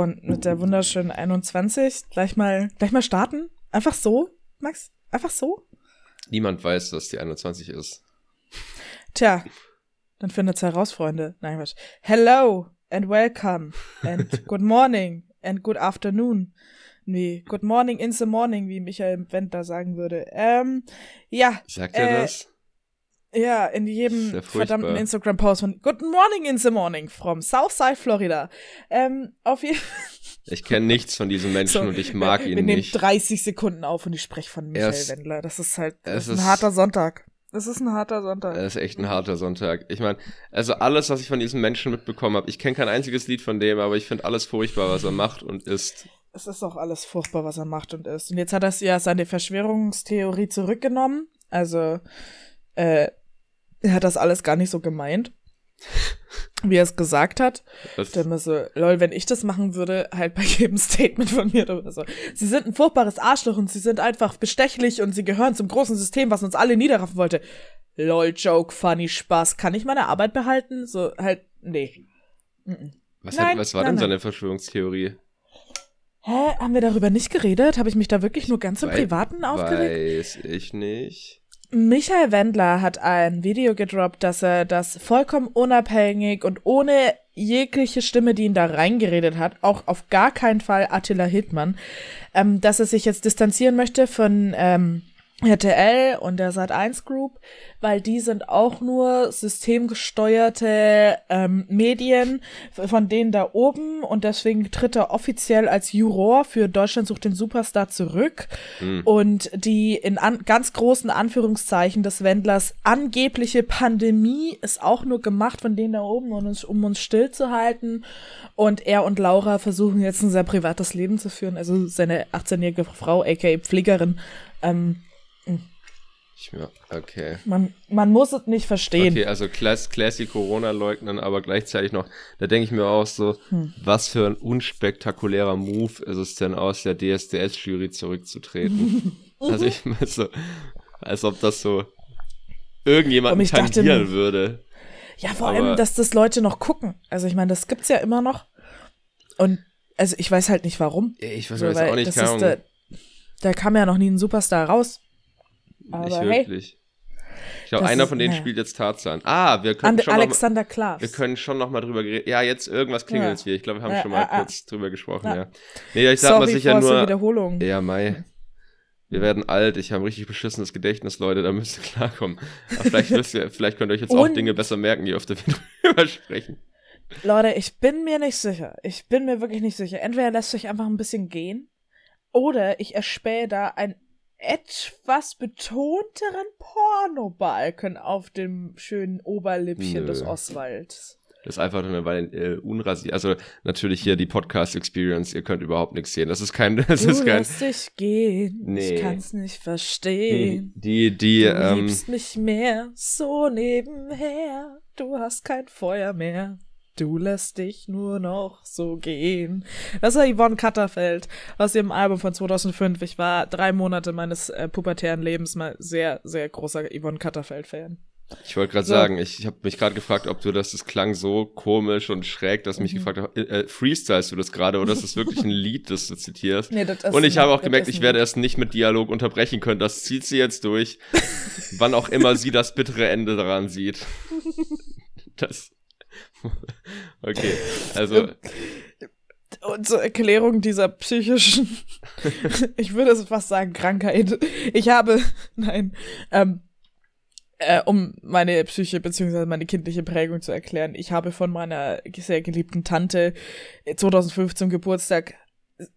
und mit der wunderschönen 21 gleich mal, gleich mal starten? Einfach so, Max? Einfach so? Niemand weiß, was die 21 ist. Tja, dann findet's heraus, Freunde. Nein, Quatsch. Hello and welcome and good morning and good afternoon. Nee, good morning in the morning, wie Michael Wendler sagen würde. Ähm, ja. Sagt er äh, das? Ja, in jedem verdammten Instagram-Post von Good morning in the morning from Southside Florida. Ähm, auf jeden Ich kenne nichts von diesem Menschen so, und ich mag ihn nicht. Wir nehmen 30 Sekunden auf und ich spreche von Michael ist, Wendler. Das ist halt das ist ein harter Sonntag. Das ist ein harter Sonntag. Das ist echt ein harter Sonntag. Ich meine, also alles, was ich von diesem Menschen mitbekommen habe, ich kenne kein einziges Lied von dem, aber ich finde alles furchtbar, was er macht und ist. Es ist auch alles furchtbar, was er macht und ist. Und jetzt hat er ja seine Verschwörungstheorie zurückgenommen. Also, äh, er hat das alles gar nicht so gemeint, wie er es gesagt hat. Was? Dann so, lol, wenn ich das machen würde, halt bei jedem Statement von mir oder so. Sie sind ein furchtbares Arschloch und sie sind einfach bestechlich und sie gehören zum großen System, was uns alle niederraffen wollte. Lol, Joke, funny, Spaß. Kann ich meine Arbeit behalten? So, halt, nee. Was, nein, hat, was war nein, denn seine Verschwörungstheorie? Hä? Haben wir darüber nicht geredet? Habe ich mich da wirklich nur ganz im Privaten aufgeregt? Weiß ich nicht. Michael Wendler hat ein Video gedroppt, dass er das vollkommen unabhängig und ohne jegliche Stimme, die ihn da reingeredet hat, auch auf gar keinen Fall Attila Hildmann, ähm, dass er sich jetzt distanzieren möchte von ähm, RTL und der Sat1 Group, weil die sind auch nur systemgesteuerte ähm, Medien von denen da oben und deswegen tritt er offiziell als Juror für Deutschland sucht den Superstar zurück. Mhm. und die in an, ganz großen Anführungszeichen des Wendlers angebliche Pandemie ist auch nur gemacht von denen da oben, um uns, um uns stillzuhalten. Und er und Laura versuchen jetzt ein sehr privates Leben zu führen, also seine 18-jährige Frau, aka Pflegerin, ähm, ich, okay. Man, man muss es nicht verstehen. Okay, also Class, Classy Corona leugnen, aber gleichzeitig noch, da denke ich mir auch so, hm. was für ein unspektakulärer Move ist es denn aus der DSDS-Jury zurückzutreten? also ich meine so, als ob das so irgendjemanden tangieren dachte, würde. Ja, vor aber, allem, dass das Leute noch gucken. Also ich meine, das gibt's ja immer noch. Und also ich weiß halt nicht warum. Ich weiß so, auch nicht, das ist der, da kam ja noch nie ein Superstar raus. Aber nicht wirklich. Hey, ich glaube, einer von denen ja. spielt jetzt Tarzan. Ah, wir können And schon Alexander Klaas. Wir können schon noch mal drüber reden. Ja, jetzt irgendwas klingelt ja. Ich glaube, wir haben ja, schon mal kurz drüber gesprochen, ja. Nee, ich sag Sorry mal sicher nur. Wiederholung. Ja, Mai. Wir werden alt, ich habe ein richtig beschissenes Gedächtnis, Leute, da müsst ihr klarkommen. Aber vielleicht, wisst ihr, vielleicht könnt ihr euch jetzt auch Dinge besser merken, je öfter wir drüber sprechen. Leute, ich bin mir nicht sicher. Ich bin mir wirklich nicht sicher. Entweder lässt sich einfach ein bisschen gehen oder ich erspähe da ein etwas betonteren Pornobalken auf dem schönen Oberlippchen Nö. des Oswalds. Das ist einfach nur, weil äh, unrasiert. Also natürlich hier die Podcast-Experience, ihr könnt überhaupt nichts sehen. Das ist kein. Das du ist kein. Lässt dich gehen. Nee. Ich kann's nicht verstehen. Die, die, du ähm, liebst mich mehr, so nebenher. Du hast kein Feuer mehr. Du lässt dich nur noch so gehen. Das war Yvonne Katterfeld aus ihrem Album von 2005. Ich war drei Monate meines äh, pubertären Lebens mal sehr, sehr großer Yvonne Katterfeld-Fan. Ich wollte gerade so. sagen, ich, ich habe mich gerade gefragt, ob du das, das klang so komisch und schräg, dass mich mhm. gefragt habe, äh, äh, freestylst du das gerade oder ist das wirklich ein Lied, das du zitierst? Nee, das ist und ich habe auch gemerkt, ich werde es nicht mit Dialog unterbrechen können. Das zieht sie jetzt durch, wann auch immer sie das bittere Ende daran sieht. Das okay, also. Und zur Erklärung dieser psychischen, ich würde es fast sagen, Krankheit. Ich habe, nein, ähm, äh, um meine Psyche bzw. meine kindliche Prägung zu erklären, ich habe von meiner sehr geliebten Tante 2005 zum Geburtstag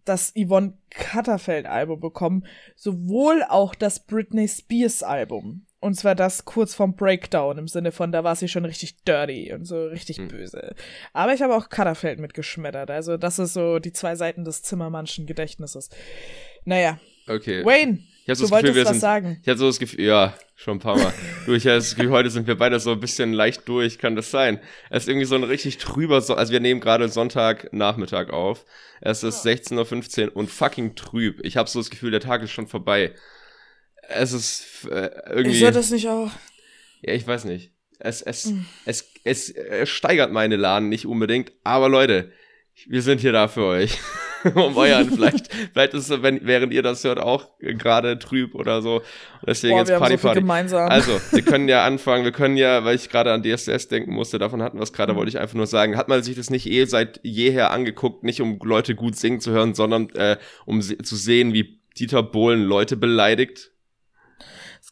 das Yvonne Katterfeld Album bekommen, sowohl auch das Britney Spears Album. Und zwar das kurz vorm Breakdown im Sinne von, da war sie schon richtig dirty und so richtig mhm. böse. Aber ich habe auch Katterfeld mitgeschmettert. Also das ist so die zwei Seiten des Zimmermannschen Gedächtnisses. Naja. Okay. Wayne, du so wolltest Gefühl, was sind, sagen. Ich hatte so das Gefühl, ja, schon ein paar Mal. du, ich hatte das Gefühl, heute sind wir beide so ein bisschen leicht durch. Kann das sein? Es ist irgendwie so ein richtig trüber, so also wir nehmen gerade Sonntagnachmittag auf. Es ist 16.15 Uhr und fucking trüb. Ich habe so das Gefühl, der Tag ist schon vorbei es ist äh, irgendwie. Ich das nicht auch. Ja, ich weiß nicht. Es, es, mhm. es, es, es steigert meine Laden nicht unbedingt. Aber Leute, wir sind hier da für euch. um euren, vielleicht, vielleicht ist es, wenn, während ihr das hört, auch gerade trüb oder so. Deswegen Boah, jetzt Party so Party. Gemeinsam. Also, wir können ja anfangen, wir können ja, weil ich gerade an DSS denken musste, davon hatten wir es gerade, mhm. wollte ich einfach nur sagen, hat man sich das nicht eh seit jeher angeguckt, nicht um Leute gut singen zu hören, sondern äh, um zu sehen, wie Dieter Bohlen Leute beleidigt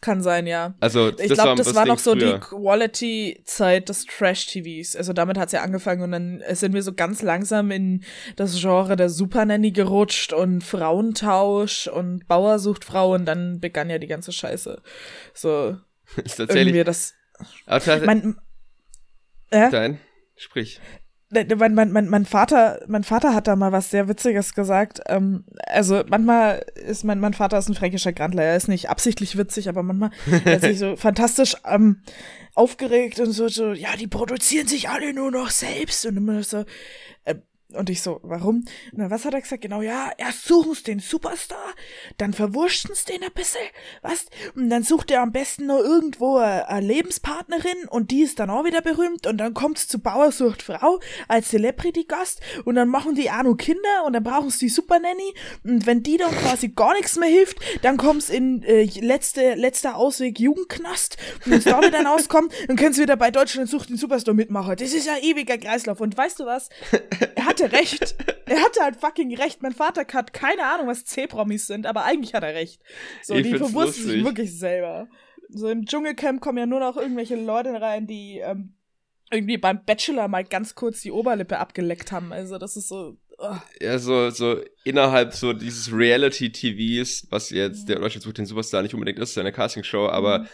kann sein, ja. Also, ich glaube, das war noch so früher. die Quality-Zeit des Trash-TVs. Also damit hat's ja angefangen und dann sind wir so ganz langsam in das Genre der Super Nanny gerutscht und Frauentausch und Bauer sucht Frau und dann begann ja die ganze Scheiße. So. ist tatsächlich. Irgendwie das. Aber mein, äh? Dein, sprich. Ne, ne, mein, mein, mein, mein Vater, mein Vater hat da mal was sehr Witziges gesagt. Ähm, also manchmal ist mein, mein Vater ist ein fränkischer Grandler. Er ist nicht absichtlich witzig, aber manchmal ist sich so fantastisch ähm, aufgeregt und so, so, ja, die produzieren sich alle nur noch selbst und immer so, äh, und ich so, warum? Na, was hat er gesagt? Genau, ja, erst suchen den Superstar, dann verwurschen sie den ein bisschen, was? Und dann sucht er am besten noch irgendwo eine Lebenspartnerin und die ist dann auch wieder berühmt und dann kommt's zu Bauersucht Frau als Celebrity-Gast und dann machen die auch noch Kinder und dann brauchen sie die Supernanny und wenn die dann quasi gar nichts mehr hilft, dann kommt's in äh, letzte, letzter Ausweg Jugendknast und wenn es damit dann auskommt, dann können sie wieder bei Deutschland sucht den Superstar mitmachen. Das ist ja ewiger Kreislauf und weißt du was? Er hat hatte recht. Er hatte halt fucking recht. Mein Vater hat keine Ahnung, was C-Promis sind, aber eigentlich hat er recht. So, ich die verwursten sich wirklich selber. So im Dschungelcamp kommen ja nur noch irgendwelche Leute rein, die ähm, irgendwie beim Bachelor mal ganz kurz die Oberlippe abgeleckt haben. Also das ist so. Oh. Ja, so, so innerhalb so dieses Reality-TVs, was jetzt der Deutsche sucht den Superstar nicht unbedingt ist, seine Castingshow, aber mhm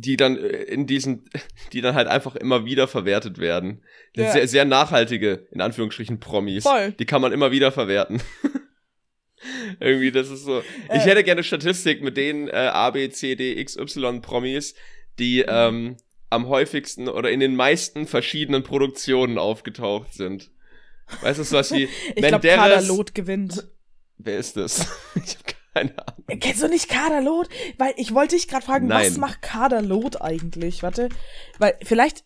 die dann äh, in diesen, die dann halt einfach immer wieder verwertet werden. Ja. Sehr, sehr nachhaltige, in Anführungsstrichen, Promis. Voll. Die kann man immer wieder verwerten. Irgendwie, das ist so. Äh. Ich hätte gerne Statistik mit den äh, A, B, C, D, X, Y Promis, die ähm, am häufigsten oder in den meisten verschiedenen Produktionen aufgetaucht sind. Weißt du, was wie Ich glaube, Kader Lot gewinnt. Wer ist das? ich hab keine Ahnung. Kennst du nicht Kaderlot? Weil ich wollte dich gerade fragen, Nein. was macht Kaderlot eigentlich? Warte, weil vielleicht,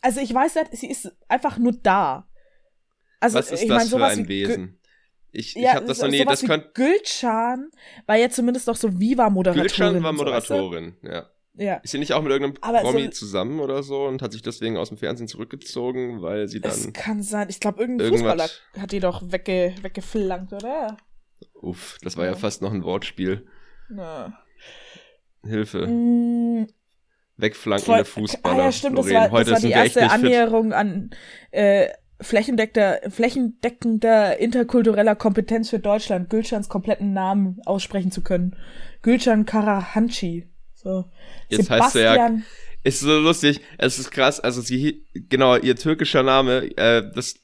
also ich weiß nicht, sie ist einfach nur da. Also, was ist ich das mein, für ein Wesen? Ich, ich ja, habe das noch nie, das könnte. Gülcan war ja zumindest noch so Viva-Moderatorin. Gülcan war Moderatorin, so, weißt du? ja. Ja. Ist sie nicht auch mit irgendeinem Aber Promi so, zusammen oder so und hat sich deswegen aus dem Fernsehen zurückgezogen, weil sie dann. Das kann sein. Ich glaube, irgendein Fußballer hat die doch wegge weggeflankt, oder? Uff, das war ja. ja fast noch ein Wortspiel. Na. Hilfe. Mm. Wegflankende Fußballer. Ah, ja, stimmt, das war, Heute das war die erste Annäherung fit. an äh, flächendeckender, flächendeckender interkultureller Kompetenz für Deutschland, Gülschans kompletten Namen aussprechen zu können. Gülcan Karahanci. So. Jetzt Sebastian, heißt er ja, ist so lustig, es ist krass, also sie, genau, ihr türkischer Name, äh, das,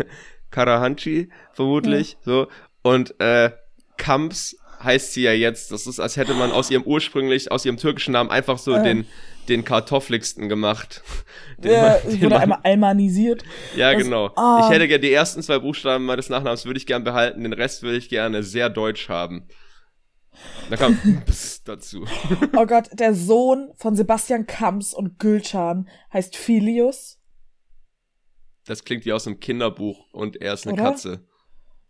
Karahanci, vermutlich, ja. so, und äh, Kamps heißt sie ja jetzt. Das ist, als hätte man aus ihrem ursprünglich, aus ihrem türkischen Namen einfach so äh. den, den kartoffligsten gemacht. Den ja, man, wurde einmal almanisiert. Ja, das, genau. Ah. Ich hätte gerne die ersten zwei Buchstaben meines Nachnamens würde ich gern behalten, den Rest würde ich gerne sehr deutsch haben. Da kam Psst dazu. Oh Gott, der Sohn von Sebastian Kamps und Gülcan heißt Filius. Das klingt wie aus einem Kinderbuch und er ist eine Oder? Katze.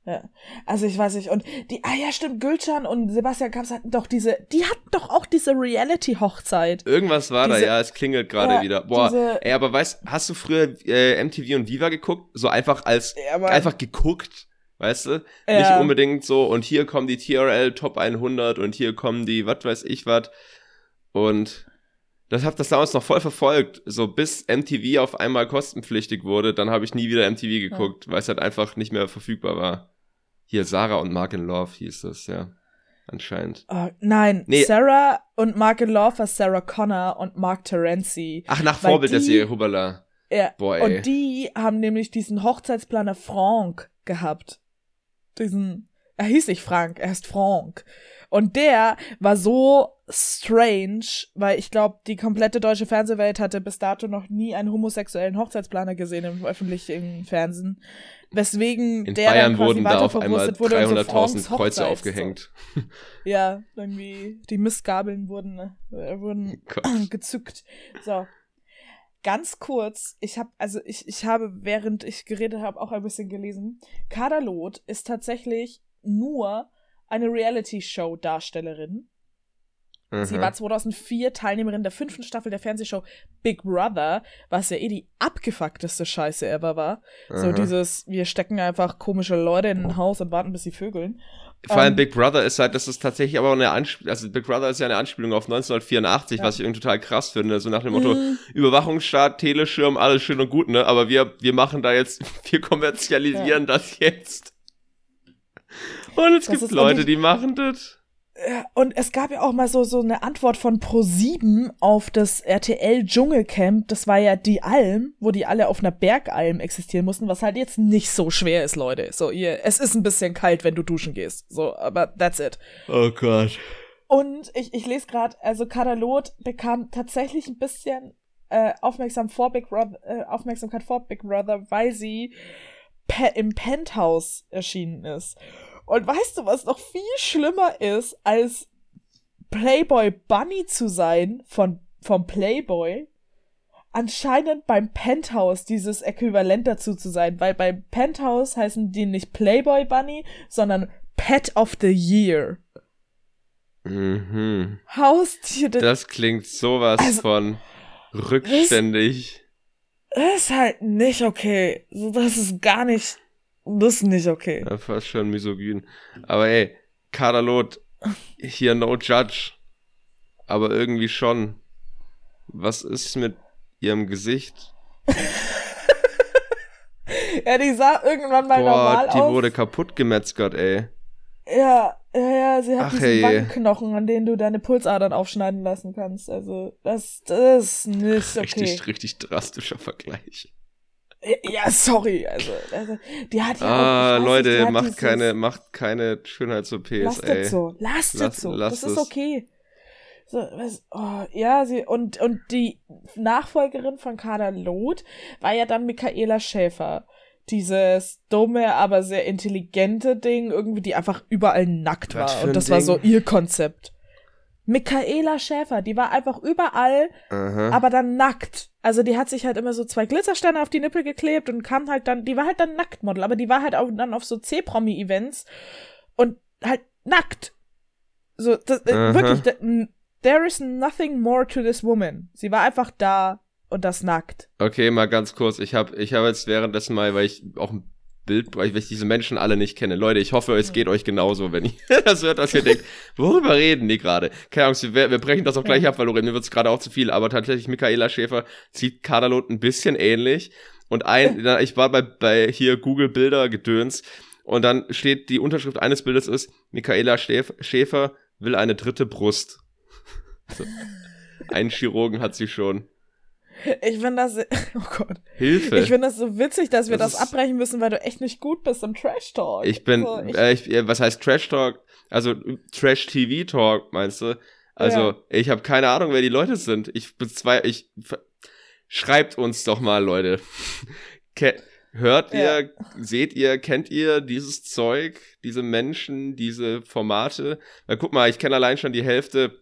Ja. Also ich weiß nicht. Und die, ah ja, stimmt, Gülcan und Sebastian Kamps hatten doch diese, die hatten doch auch diese Reality-Hochzeit. Irgendwas war diese, da, ja, es klingelt gerade ja, wieder. Boah, diese, ey, aber weißt, hast du früher äh, MTV und Viva geguckt? So einfach als, ja, einfach geguckt, weißt du? Ja. Nicht unbedingt so, und hier kommen die TRL Top 100 und hier kommen die, was weiß ich was. Und das hab das damals noch voll verfolgt, so bis MTV auf einmal kostenpflichtig wurde, dann habe ich nie wieder MTV geguckt, weil es halt einfach nicht mehr verfügbar war. Hier Sarah und Mark in Love hieß das, ja. Anscheinend. Uh, nein, nee. Sarah und Mark in Love war Sarah Connor und Mark Terenzi. Ach, nach Vorbild die, der Serie Hubala. Ja, Boah, ey. Und die haben nämlich diesen Hochzeitsplaner Frank gehabt. Diesen, er hieß nicht Frank, er heißt Frank. Und der war so strange, weil ich glaube, die komplette deutsche Fernsehwelt hatte bis dato noch nie einen homosexuellen Hochzeitsplaner gesehen im öffentlichen Fernsehen. Weswegen In der Bayern dann wurden da auf einmal 300.000 so Kreuze aufgehängt. So. Ja, irgendwie die Missgabeln wurden, äh, wurden gezückt. So. ganz kurz, ich habe also ich, ich habe während ich geredet habe auch ein bisschen gelesen. Kadalot ist tatsächlich nur eine Reality Show Darstellerin Sie war 2004 mhm. Teilnehmerin der fünften Staffel der Fernsehshow Big Brother, was ja eh die abgefuckteste Scheiße ever war. Mhm. So dieses, wir stecken einfach komische Leute in ein Haus und warten, bis sie vögeln. Vor allem um, ähm, Big Brother ist halt, das ist tatsächlich aber auch eine Anspielung, also Big Brother ist ja eine Anspielung auf 1984, ja. was ich irgendwie total krass finde, so nach dem Motto, mhm. Überwachungsstaat, Teleschirm, alles schön und gut, ne, aber wir, wir machen da jetzt, wir kommerzialisieren ja. das jetzt. Und es das gibt Leute, die machen das und es gab ja auch mal so, so eine Antwort von Pro7 auf das RTL Dschungelcamp. Das war ja die Alm, wo die alle auf einer Bergalm existieren mussten, was halt jetzt nicht so schwer ist, Leute. So, ihr, es ist ein bisschen kalt, wenn du duschen gehst. So, aber that's it. Oh Gott. Und ich, ich lese gerade, also Kadalot bekam tatsächlich ein bisschen äh, aufmerksam vor Big Brother, äh, Aufmerksamkeit vor Big Brother, weil sie pe im Penthouse erschienen ist. Und weißt du, was noch viel schlimmer ist, als Playboy Bunny zu sein von, vom Playboy? Anscheinend beim Penthouse dieses Äquivalent dazu zu sein, weil beim Penthouse heißen die nicht Playboy Bunny, sondern Pet of the Year. Mhm. Haustier. Das klingt sowas also, von rückständig. Das ist halt nicht okay. So, das ist gar nicht das ist nicht okay. Ja, fast schon misogyn. Aber ey, Kadalot, hier no judge. Aber irgendwie schon. Was ist mit ihrem Gesicht? ja, die sah irgendwann mal Boah, normal die aus. die wurde kaputt gemetzgert, ey. Ja, ja, ja, sie hat Ach, diesen hey. Wangenknochen, an denen du deine Pulsadern aufschneiden lassen kannst. Also, das, das ist nicht okay. Richtig, richtig drastischer Vergleich. Ja, sorry. Also, also die hat ja Ah, auch, Leute, nicht, macht keine, macht keine Schönheits-OPs, Lasst es so. Lasst es so. Lasst das ist okay. So, was, oh, ja, sie, und, und die Nachfolgerin von Kader Loth war ja dann Michaela Schäfer. Dieses dumme, aber sehr intelligente Ding, irgendwie, die einfach überall nackt war. Und das Ding? war so ihr Konzept. Michaela Schäfer, die war einfach überall, Aha. aber dann nackt. Also die hat sich halt immer so zwei Glitzersterne auf die Nippel geklebt und kam halt dann, die war halt dann Nacktmodel, aber die war halt auch dann auf so C-Promi-Events und halt nackt. So, das, äh, wirklich, there is nothing more to this woman. Sie war einfach da und das nackt. Okay, mal ganz kurz. Ich habe ich hab jetzt währenddessen mal, weil ich auch ein Bild, weil ich diese Menschen alle nicht kenne. Leute, ich hoffe, es geht euch genauso, wenn ihr das hört, dass ihr denkt, worüber reden die gerade? Keine Ahnung, wir, wir brechen das auch gleich ab, weil mir wird es gerade auch zu viel, aber tatsächlich Michaela Schäfer sieht Kadalot ein bisschen ähnlich. Und ein, ich war bei, bei hier Google Bilder gedöns und dann steht die Unterschrift eines Bildes ist, Michaela Schäfer will eine dritte Brust. So. Einen Chirurgen hat sie schon. Ich finde das, oh Gott. Hilfe. Ich finde das so witzig, dass wir das, das abbrechen müssen, weil du echt nicht gut bist im Trash Talk. Ich bin, also ich, äh, ich, was heißt Trash Talk? Also Trash TV Talk, meinst du? Also, ja. ich habe keine Ahnung, wer die Leute sind. Ich zwei, ich, schreibt uns doch mal, Leute. Hört ja. ihr, seht ihr, kennt ihr dieses Zeug, diese Menschen, diese Formate? Weil guck mal, ich kenne allein schon die Hälfte.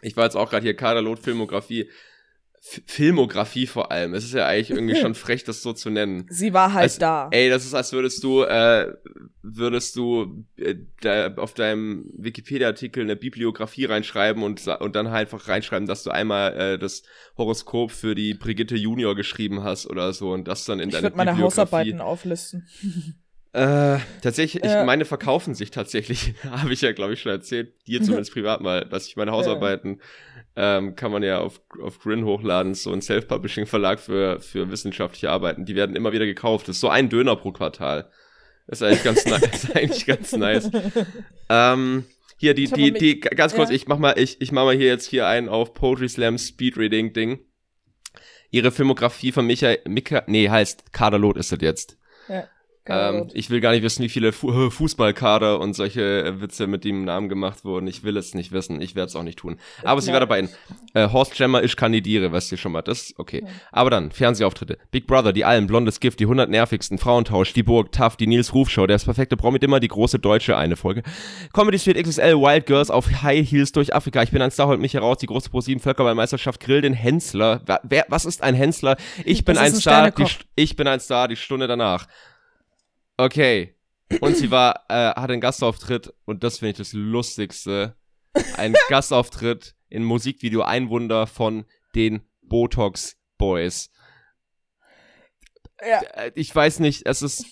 Ich war jetzt auch gerade hier Kaderlot Filmografie. Filmografie vor allem. Es ist ja eigentlich irgendwie schon frech, das so zu nennen. Sie war halt als, da. Ey, das ist, als würdest du, äh, würdest du äh, da auf deinem Wikipedia-Artikel eine Bibliografie reinschreiben und, und dann halt einfach reinschreiben, dass du einmal äh, das Horoskop für die Brigitte Junior geschrieben hast oder so und das dann in ich deine Bibliografie. Ich würde meine Hausarbeiten auflisten. Äh, tatsächlich, ich meine verkaufen sich tatsächlich, habe ich ja, glaube ich, schon erzählt, dir zumindest privat mal, dass ich meine Hausarbeiten ähm, kann man ja auf, auf Grin hochladen, so ein Self-Publishing-Verlag für, für wissenschaftliche Arbeiten. Die werden immer wieder gekauft. Das ist so ein Döner pro Quartal. Das ist eigentlich ganz nice. ist eigentlich ganz nice. Ähm, hier, die, die, die, ganz kurz, ja. ich mach mal, ich, ich mach mal hier jetzt hier einen auf Poetry Slam Speedreading Ding. Ihre Filmografie von Michael, Mika, nee, heißt Kaderlot ist das jetzt. Ähm, ich will gar nicht wissen, wie viele Fu äh, Fußballkader und solche äh, Witze mit dem Namen gemacht wurden. Ich will es nicht wissen. Ich werde es auch nicht tun. Aber sie war dabei. Äh, Horst Jammer, ich kandidiere, weißt du schon mal. Das okay. Ja. Aber dann, Fernsehauftritte. Big Brother, die Alm, Blondes Gift, die 100 nervigsten, Frauentausch, die Burg, Tough, die Nils Ruf Show, der ist perfekte Promi immer, die große Deutsche, eine Folge. Comedy Street XSL, Wild Girls auf High Heels durch Afrika. Ich bin ein Star, holt mich heraus. Die große Pro7 Völkerballmeisterschaft, Grill den Hensler. Wer, was ist ein Hensler? Ich bin ein, ein Star, die, ich bin ein Star, die Stunde danach. Okay. Und sie war, äh, hat einen Gastauftritt und das finde ich das Lustigste. Ein Gastauftritt in Musikvideo Ein Wunder von den Botox Boys. Ja. Äh, ich weiß nicht, es ist.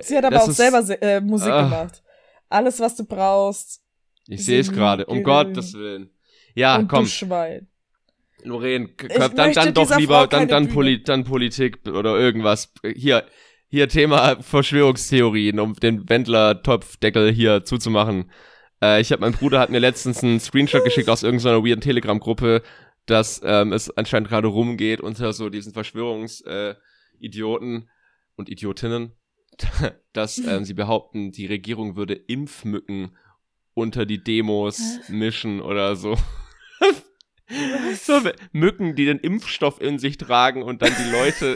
Sie hat aber auch ist, selber äh, Musik äh, gemacht. Alles, was du brauchst. Ich sehe es gerade, um Gottes Willen. Ja, und komm. Du Schwein. Lorraine, dann, dann doch lieber, dann, dann, Poli dann Politik oder irgendwas. Hier, hier Thema Verschwörungstheorien, um den Wendler-Topfdeckel hier zuzumachen. Äh, ich habe, mein Bruder hat mir letztens einen Screenshot geschickt aus irgendeiner weirden Telegram-Gruppe, dass ähm, es anscheinend gerade rumgeht unter so diesen Verschwörungsidioten äh, und Idiotinnen, dass ähm, sie behaupten, die Regierung würde Impfmücken unter die Demos mischen oder so. so Mücken, die den Impfstoff in sich tragen und dann die Leute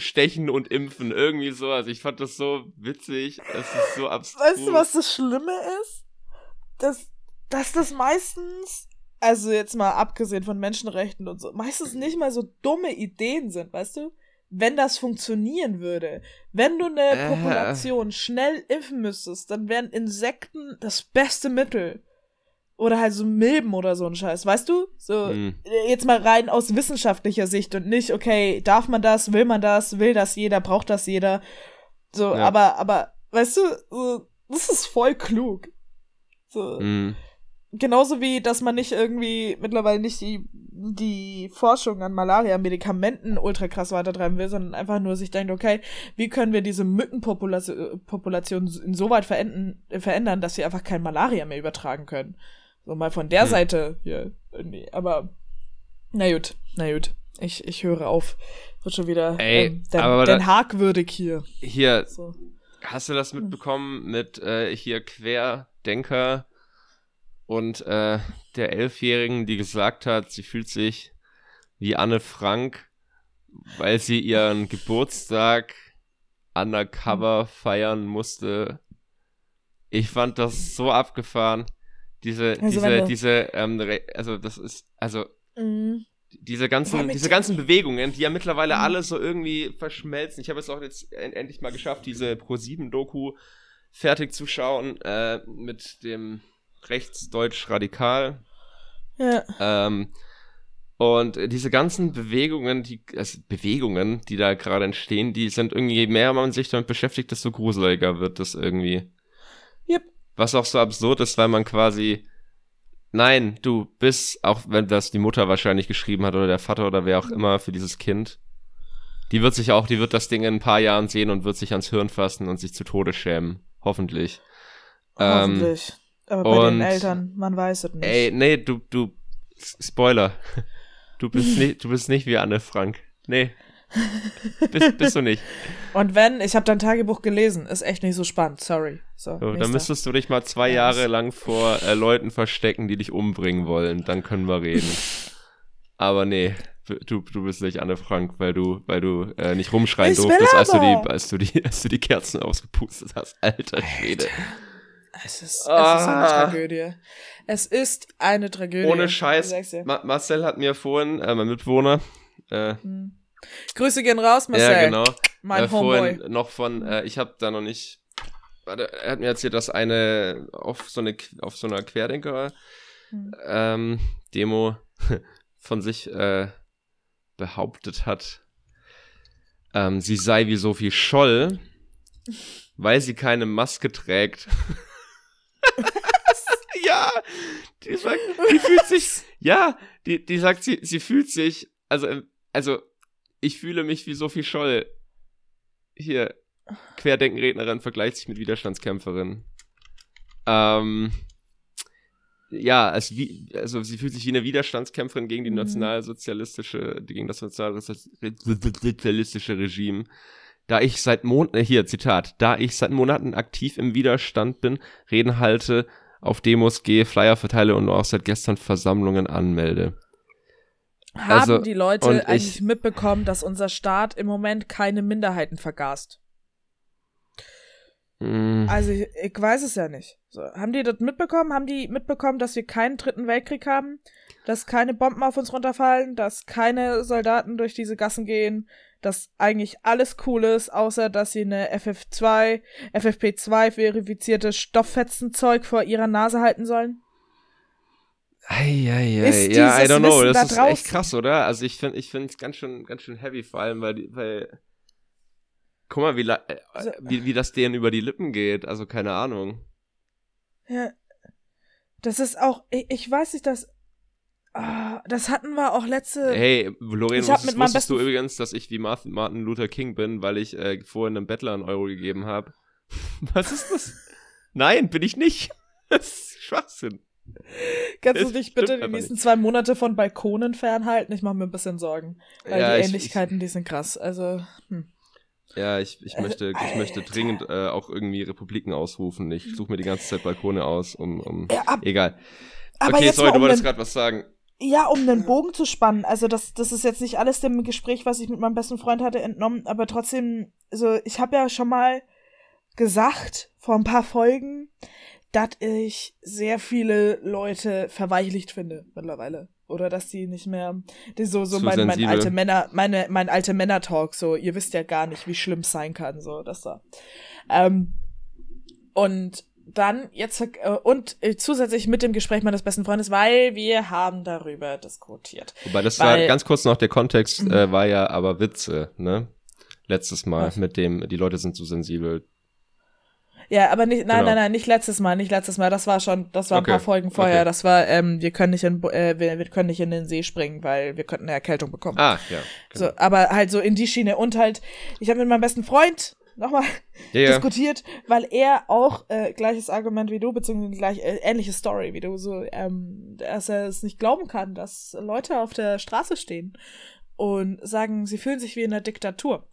stechen und impfen. Irgendwie so. Also ich fand das so witzig. Es ist so abstrus. Weißt du, was das Schlimme ist? Dass, dass das meistens, also jetzt mal abgesehen von Menschenrechten und so, meistens nicht mal so dumme Ideen sind, weißt du? Wenn das funktionieren würde, wenn du eine äh. Population schnell impfen müsstest, dann wären Insekten das beste Mittel oder halt so Milben oder so ein Scheiß, weißt du? So, mhm. jetzt mal rein aus wissenschaftlicher Sicht und nicht, okay, darf man das, will man das, will das jeder, braucht das jeder. So, ja. aber, aber, weißt du, so, das ist voll klug. So. Mhm. Genauso wie, dass man nicht irgendwie mittlerweile nicht die, die Forschung an Malaria-Medikamenten ultra krass weitertreiben will, sondern einfach nur sich denkt, okay, wie können wir diese Mückenpopulation insoweit verändern, dass sie einfach kein Malaria mehr übertragen können. So mal von der hm. Seite hier. Nee, aber na gut, na gut. Ich, ich höre auf. Wird schon wieder Ey, ähm, den, aber den Haag würdig hier. Hier. So. Hast du das mitbekommen mit äh, hier Querdenker und äh, der Elfjährigen, die gesagt hat, sie fühlt sich wie Anne Frank, weil sie ihren Geburtstag undercover feiern musste. Ich fand das so abgefahren. Diese, also diese, diese, ähm, also das ist, also mhm. diese ganzen, diese ganzen Bewegungen, die ja mittlerweile mhm. alle so irgendwie verschmelzen. Ich habe es auch jetzt endlich mal geschafft, diese Pro7-Doku fertig zu schauen, äh, mit dem Rechtsdeutsch Radikal. Ja. Ähm, und diese ganzen Bewegungen, die, also Bewegungen, die da gerade entstehen, die sind irgendwie, je mehr man sich damit beschäftigt, desto gruseliger wird das irgendwie. Was auch so absurd ist, weil man quasi, nein, du bist, auch wenn das die Mutter wahrscheinlich geschrieben hat oder der Vater oder wer auch immer für dieses Kind, die wird sich auch, die wird das Ding in ein paar Jahren sehen und wird sich ans Hirn fassen und sich zu Tode schämen. Hoffentlich. Hoffentlich. Ähm, Aber bei den Eltern, man weiß es nicht. Ey, nee, du, du, Spoiler. Du bist nicht, du bist nicht wie Anne Frank. Nee. Bist, bist du nicht. Und wenn, ich habe dein Tagebuch gelesen, ist echt nicht so spannend, sorry. So, so dann müsstest du dich mal zwei ja, Jahre lang vor äh, Leuten verstecken, die dich umbringen wollen, dann können wir reden. Aber nee, du, du bist nicht Anne Frank, weil du, weil du äh, nicht rumschreien ich durftest, als du, die, als, du die, als du die Kerzen ausgepustet hast. Alter Schwede. Es ist, ah. es ist eine Tragödie. Es ist eine Tragödie. Ohne Scheiß. Ma Marcel hat mir vorhin, äh, mein Mitbewohner, äh, hm Grüße gehen raus, Marcel. Ja, genau. Mein äh, Homeboy. noch von, äh, ich habe da noch nicht, warte, er hat mir erzählt, dass eine auf so, eine, auf so einer Querdenker hm. ähm, von sich äh, behauptet hat, ähm, sie sei wie Sophie Scholl, weil sie keine Maske trägt. ja, die sagt, die fühlt sich, ja, die, die sagt, sie, sie fühlt sich, also, also ich fühle mich wie Sophie Scholl. Hier, Querdenkenrednerin vergleicht sich mit Widerstandskämpferin. Ähm, ja, also, wie, also sie fühlt sich wie eine Widerstandskämpferin gegen die mhm. nationalsozialistische, gegen das nationalsozialistische Regime. da ich seit Monaten, äh, hier Zitat, da ich seit Monaten aktiv im Widerstand bin, Reden halte, auf Demos gehe, Flyer verteile und auch seit gestern Versammlungen anmelde. Haben also, die Leute eigentlich ich, mitbekommen, dass unser Staat im Moment keine Minderheiten vergast? Mm. Also ich, ich, weiß es ja nicht. So, haben die das mitbekommen? Haben die mitbekommen, dass wir keinen dritten Weltkrieg haben? Dass keine Bomben auf uns runterfallen? Dass keine Soldaten durch diese Gassen gehen? Dass eigentlich alles cool ist, außer dass sie eine FF2, FFP2 verifizierte Stofffetzenzeug vor ihrer Nase halten sollen? Eieiei, ja, I don't know, das da ist echt krass, oder? Also ich finde ich finde es ganz schön ganz schön heavy vor allem, weil weil guck mal, wie, äh, also, wie wie das denen über die Lippen geht, also keine Ahnung. Ja. Das ist auch ich, ich weiß nicht, dass Oh, das hatten wir auch letzte. Hey, Lorraine, wusstest, wusstest du übrigens, dass ich wie Martin, Martin Luther King bin, weil ich äh, vorhin einem Bettler einen Euro gegeben habe? Was ist das? Nein, bin ich nicht. Das ist Schwachsinn. Kannst du dich bitte die nächsten zwei Monate von Balkonen fernhalten? Ich mache mir ein bisschen Sorgen. Weil ja, die Ähnlichkeiten, ich, die sind krass. Also, hm. Ja, ich, ich möchte, ich möchte dringend äh, auch irgendwie Republiken ausrufen. Ich suche mir die ganze Zeit Balkone aus, um, um ja, ab, egal. Aber okay, sorry, um du wolltest gerade was sagen. Ja, um den Bogen zu spannen. Also das, das ist jetzt nicht alles dem Gespräch, was ich mit meinem besten Freund hatte, entnommen, aber trotzdem, also ich habe ja schon mal gesagt vor ein paar Folgen, dass ich sehr viele Leute verweichlicht finde mittlerweile. Oder dass die nicht mehr, die so, so mein, mein alte Männer, meine, mein alte Männer-Talk, so, ihr wisst ja gar nicht, wie schlimm es sein kann, so, das da. Ähm, und dann jetzt äh, und äh, zusätzlich mit dem Gespräch meines besten Freundes, weil wir haben darüber diskutiert. Wobei das weil, war ganz kurz noch der Kontext äh, mhm. war ja aber Witze, ne? Letztes Mal Was? mit dem die Leute sind zu sensibel. Ja, aber nicht, nein, genau. nein, nein, nicht letztes Mal, nicht letztes Mal. Das war schon, das war okay. ein paar Folgen vorher. Okay. Das war, ähm, wir können nicht in, äh, wir, wir können nicht in den See springen, weil wir könnten eine Erkältung bekommen. Ah, ja. Genau. So, aber halt so in die Schiene und halt, ich habe mit meinem besten Freund nochmal ja, diskutiert, weil er auch äh, gleiches Argument wie du, beziehungsweise gleich äh, ähnliche Story wie du, so, ähm, dass er es nicht glauben kann, dass Leute auf der Straße stehen und sagen, sie fühlen sich wie in einer Diktatur.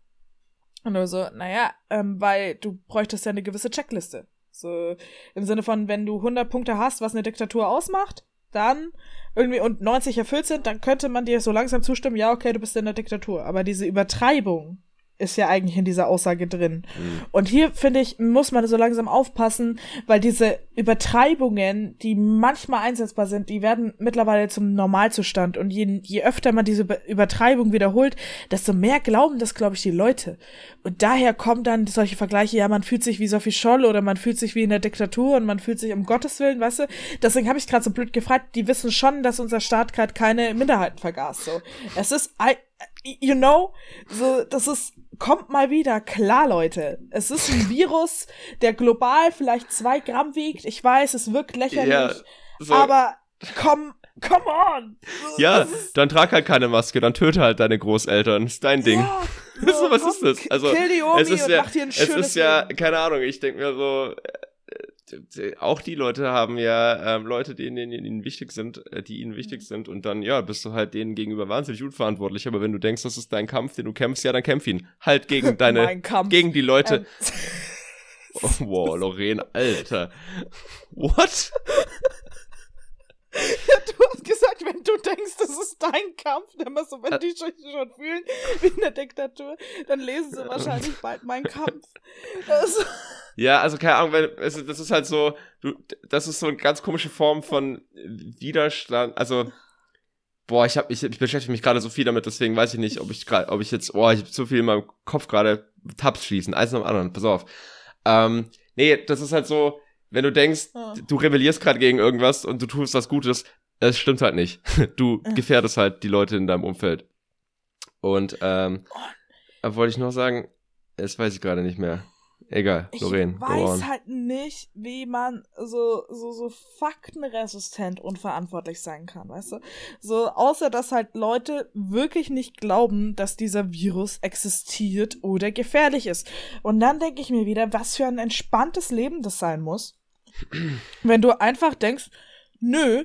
Und nur so, naja, ähm, weil du bräuchtest ja eine gewisse Checkliste. So im Sinne von, wenn du 100 Punkte hast, was eine Diktatur ausmacht, dann irgendwie und 90 erfüllt sind, dann könnte man dir so langsam zustimmen, ja, okay, du bist in der Diktatur. Aber diese Übertreibung ist ja eigentlich in dieser Aussage drin. Mhm. Und hier, finde ich, muss man so langsam aufpassen, weil diese Übertreibungen, die manchmal einsetzbar sind, die werden mittlerweile zum Normalzustand. Und je, je öfter man diese Übertreibung wiederholt, desto mehr glauben das, glaube ich, die Leute. Und daher kommen dann solche Vergleiche, ja, man fühlt sich wie Sophie Scholl oder man fühlt sich wie in der Diktatur und man fühlt sich um Gottes Willen, weißt du? Deswegen habe ich gerade so blöd gefragt, die wissen schon, dass unser Staat gerade keine Minderheiten vergaß. So. Es ist you know, so, das ist, kommt mal wieder klar, Leute. Es ist ein Virus, der global vielleicht zwei Gramm wiegt. Ich weiß, es wirkt lächerlich, ja, so. aber komm, come on. Ja, dann trag halt keine Maske, dann töte halt deine Großeltern. ist dein Ding. Ja, so, was komm, ist das? Also, kill die Omi es ist ja, es ist ja, keine Ahnung, ich denke mir so, auch die Leute haben ja ähm, Leute, die ihnen, ihnen wichtig sind, äh, die ihnen wichtig mhm. sind und dann, ja, bist du halt denen gegenüber wahnsinnig unverantwortlich. Aber wenn du denkst, das ist dein Kampf, den du kämpfst, ja, dann kämpf ihn. Halt gegen deine, gegen die Leute. Ähm. Oh, wow, Lorraine, Alter. What? Ja, du hast gesagt, wenn du denkst, das ist dein Kampf, machst du, wenn die sich schon fühlen wie in der Diktatur, dann lesen sie wahrscheinlich bald meinen Kampf. Also. Ja, also keine Ahnung, weil das ist halt so, du, das ist so eine ganz komische Form von Widerstand. Also, boah, ich habe ich, ich beschäftige mich gerade so viel damit, deswegen weiß ich nicht, ob ich gerade, ob ich jetzt, boah, ich habe so viel in meinem Kopf gerade Tabs schließen, eins nach dem anderen, pass auf. Ähm, nee, das ist halt so, wenn du denkst, oh. du rebellierst gerade gegen irgendwas und du tust was Gutes, es stimmt halt nicht. Du gefährdest halt die Leute in deinem Umfeld. Und ähm, oh. wollte ich noch sagen, das weiß ich gerade nicht mehr. Egal, Lorraine. Ich weiß halt nicht, wie man so, so, so faktenresistent unverantwortlich sein kann, weißt du? So, außer dass halt Leute wirklich nicht glauben, dass dieser Virus existiert oder gefährlich ist. Und dann denke ich mir wieder, was für ein entspanntes Leben das sein muss, wenn du einfach denkst, nö,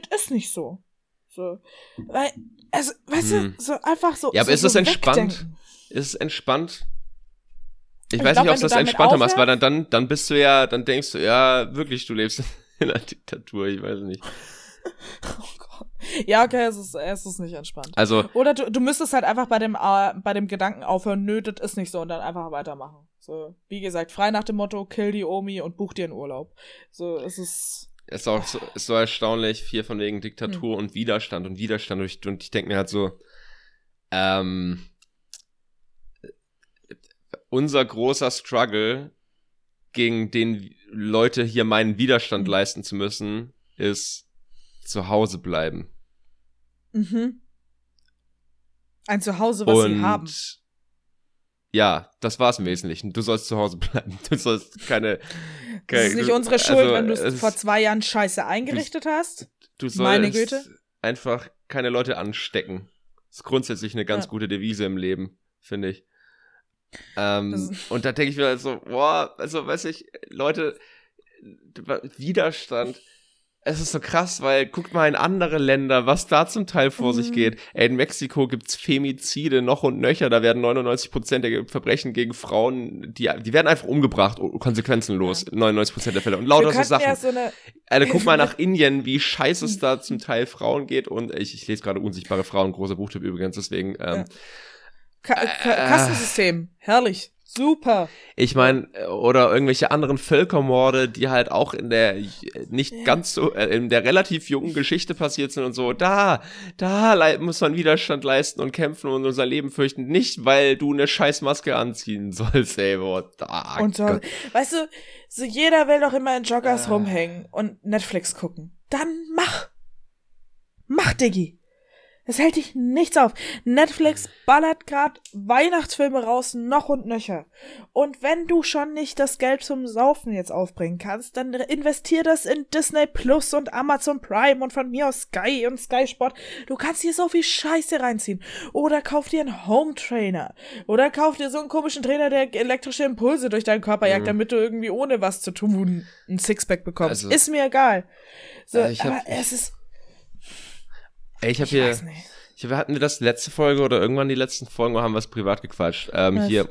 das ist nicht so. So. Weil, also, weißt hm. du, so einfach so. Ja, aber so, ist es so entspannt? Ist es entspannt, Ich, ich weiß glaub, nicht, ob es das entspannter macht, weil dann, dann, dann bist du ja, dann denkst du, ja, wirklich, du lebst in einer Diktatur, ich weiß nicht. oh Gott. Ja, okay, es ist, es ist nicht entspannt. Also. Oder du, du müsstest halt einfach bei dem, äh, bei dem Gedanken aufhören, nö, das ist nicht so und dann einfach weitermachen. So, wie gesagt, frei nach dem Motto, kill die Omi und buch dir einen Urlaub. So, es ist. Es ist auch so, ist so erstaunlich, viel von wegen Diktatur hm. und Widerstand und Widerstand. Und ich, und ich denke mir halt so, ähm, unser großer Struggle, gegen den Leute hier meinen Widerstand hm. leisten zu müssen, ist zu Hause bleiben. Mhm. Ein Zuhause, was und, sie haben. Ja, das war's im Wesentlichen. Du sollst zu Hause bleiben. Du sollst keine. keine das ist nicht unsere Schuld, also, wenn du es vor zwei Jahren scheiße eingerichtet du, hast. Du sollst Meine Güte. einfach keine Leute anstecken. Das ist grundsätzlich eine ganz ja. gute Devise im Leben, finde ich. Ähm, und da denke ich mir halt so, boah, also weiß ich, Leute, Widerstand es ist so krass, weil guckt mal in andere Länder, was da zum Teil vor mhm. sich geht. Ey, in Mexiko gibt's Femizide noch und nöcher. Da werden 99 Prozent der Verbrechen gegen Frauen, die, die werden einfach umgebracht, konsequenzenlos. Ja. 99 Prozent der Fälle. Und lauter so Sachen. Ja so eine also guck mal nach Indien, wie scheiße es da zum Teil Frauen geht. Und ich, ich lese gerade Unsichtbare Frauen, großer Buchtipp übrigens, deswegen. Ähm, ja. Ka Ka Kastensystem, herrlich. Super. Ich meine, oder irgendwelche anderen Völkermorde, die halt auch in der nicht ja. ganz so, äh, in der relativ jungen Geschichte passiert sind und so, da, da muss man Widerstand leisten und kämpfen und unser Leben fürchten. Nicht, weil du eine Scheißmaske anziehen sollst, ey, boah, da. Und so, weißt du, so jeder will doch immer in Joggers äh. rumhängen und Netflix gucken. Dann mach. Mach, Diggi. Es hält dich nichts auf. Netflix ballert grad Weihnachtsfilme raus, noch und nöcher. Und wenn du schon nicht das Geld zum Saufen jetzt aufbringen kannst, dann investier das in Disney Plus und Amazon Prime und von mir aus Sky und Sky Sport. Du kannst hier so viel Scheiße reinziehen. Oder kauf dir einen Home Trainer. Oder kauf dir so einen komischen Trainer, der elektrische Impulse durch deinen Körper jagt, mhm. damit du irgendwie ohne was zu tun ein Sixpack bekommst. Also, Ist mir egal. So, also aber es ist Ey, ich habe hier. Ich, hatten wir das letzte Folge oder irgendwann die letzten Folgen, wo haben wir es privat gequatscht? Ähm, hier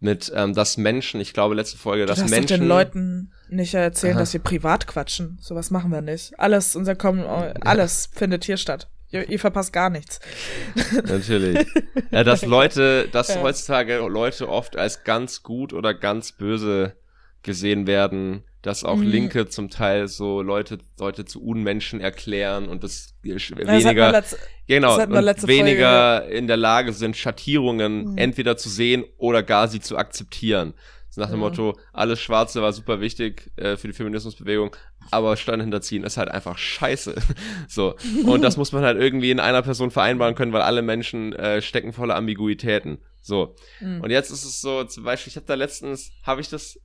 mit ähm, das Menschen, ich glaube letzte Folge, das Menschen. Du den Leuten nicht erzählen, Aha. dass wir privat quatschen. Sowas machen wir nicht. Alles, unser Kommen, alles ja. findet hier statt. Ihr, ihr, verpasst gar nichts. Natürlich. Ja, dass Leute, dass ja. heutzutage Leute oft als ganz gut oder ganz böse gesehen werden, dass auch mhm. Linke zum Teil so Leute, Leute zu Unmenschen erklären und das weniger, das genau, und weniger Folge. in der Lage sind, Schattierungen mhm. entweder zu sehen oder gar sie zu akzeptieren. So nach dem mhm. Motto, alles Schwarze war super wichtig äh, für die Feminismusbewegung, aber Steuern hinterziehen ist halt einfach scheiße. so. Und das muss man halt irgendwie in einer Person vereinbaren können, weil alle Menschen äh, stecken voller Ambiguitäten. So. Mhm. Und jetzt ist es so, zum Beispiel, ich habe da letztens, habe ich das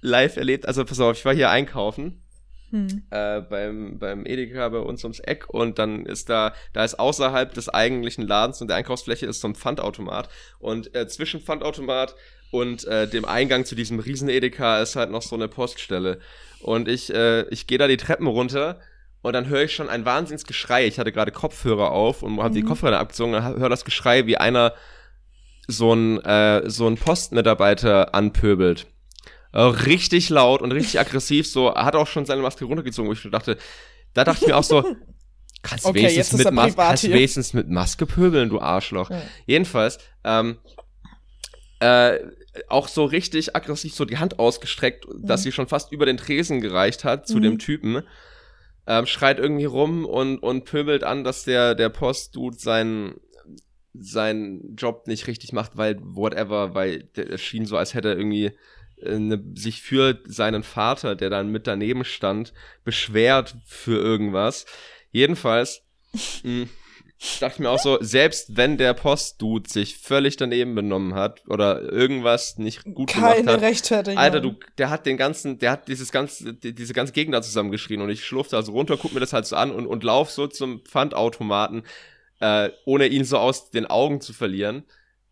live erlebt. Also pass auf, ich war hier einkaufen. Hm. Äh, beim, beim Edeka bei uns ums Eck und dann ist da, da ist außerhalb des eigentlichen Ladens und der Einkaufsfläche ist so ein Pfandautomat und äh, zwischen Pfandautomat und äh, dem Eingang zu diesem riesen Edeka ist halt noch so eine Poststelle und ich, äh, ich gehe da die Treppen runter und dann höre ich schon ein Wahnsinnsgeschrei. Ich hatte gerade Kopfhörer auf und habe mhm. die Kopfhörer abgezogen und höre das Geschrei, wie einer so ein, äh, so ein Postmitarbeiter anpöbelt. Äh, richtig laut und richtig aggressiv, so, hat auch schon seine Maske runtergezogen, wo ich dachte, da dachte ich mir auch so, kannst okay, wenigstens, mit, Mas kannst wenigstens mit Maske pöbeln, du Arschloch. Ja. Jedenfalls, ähm, äh, auch so richtig aggressiv so die Hand ausgestreckt, mhm. dass sie schon fast über den Tresen gereicht hat zu mhm. dem Typen. Ähm, schreit irgendwie rum und, und pöbelt an, dass der, der Postdude seinen, seinen Job nicht richtig macht, weil whatever, weil es schien so, als hätte er irgendwie eine, sich für seinen Vater, der dann mit daneben stand, beschwert für irgendwas. Jedenfalls mh, hm, dachte ich mir auch so, selbst wenn der Postdude sich völlig daneben benommen hat oder irgendwas nicht gut Keine gemacht hat. Rechtfertigung. Alter, du, der hat den ganzen, der hat dieses ganze, diese ganze Gegner zusammengeschrien und ich schlurfte also runter, guck mir das halt so an und, und lauf so zum Pfandautomaten, äh, ohne ihn so aus den Augen zu verlieren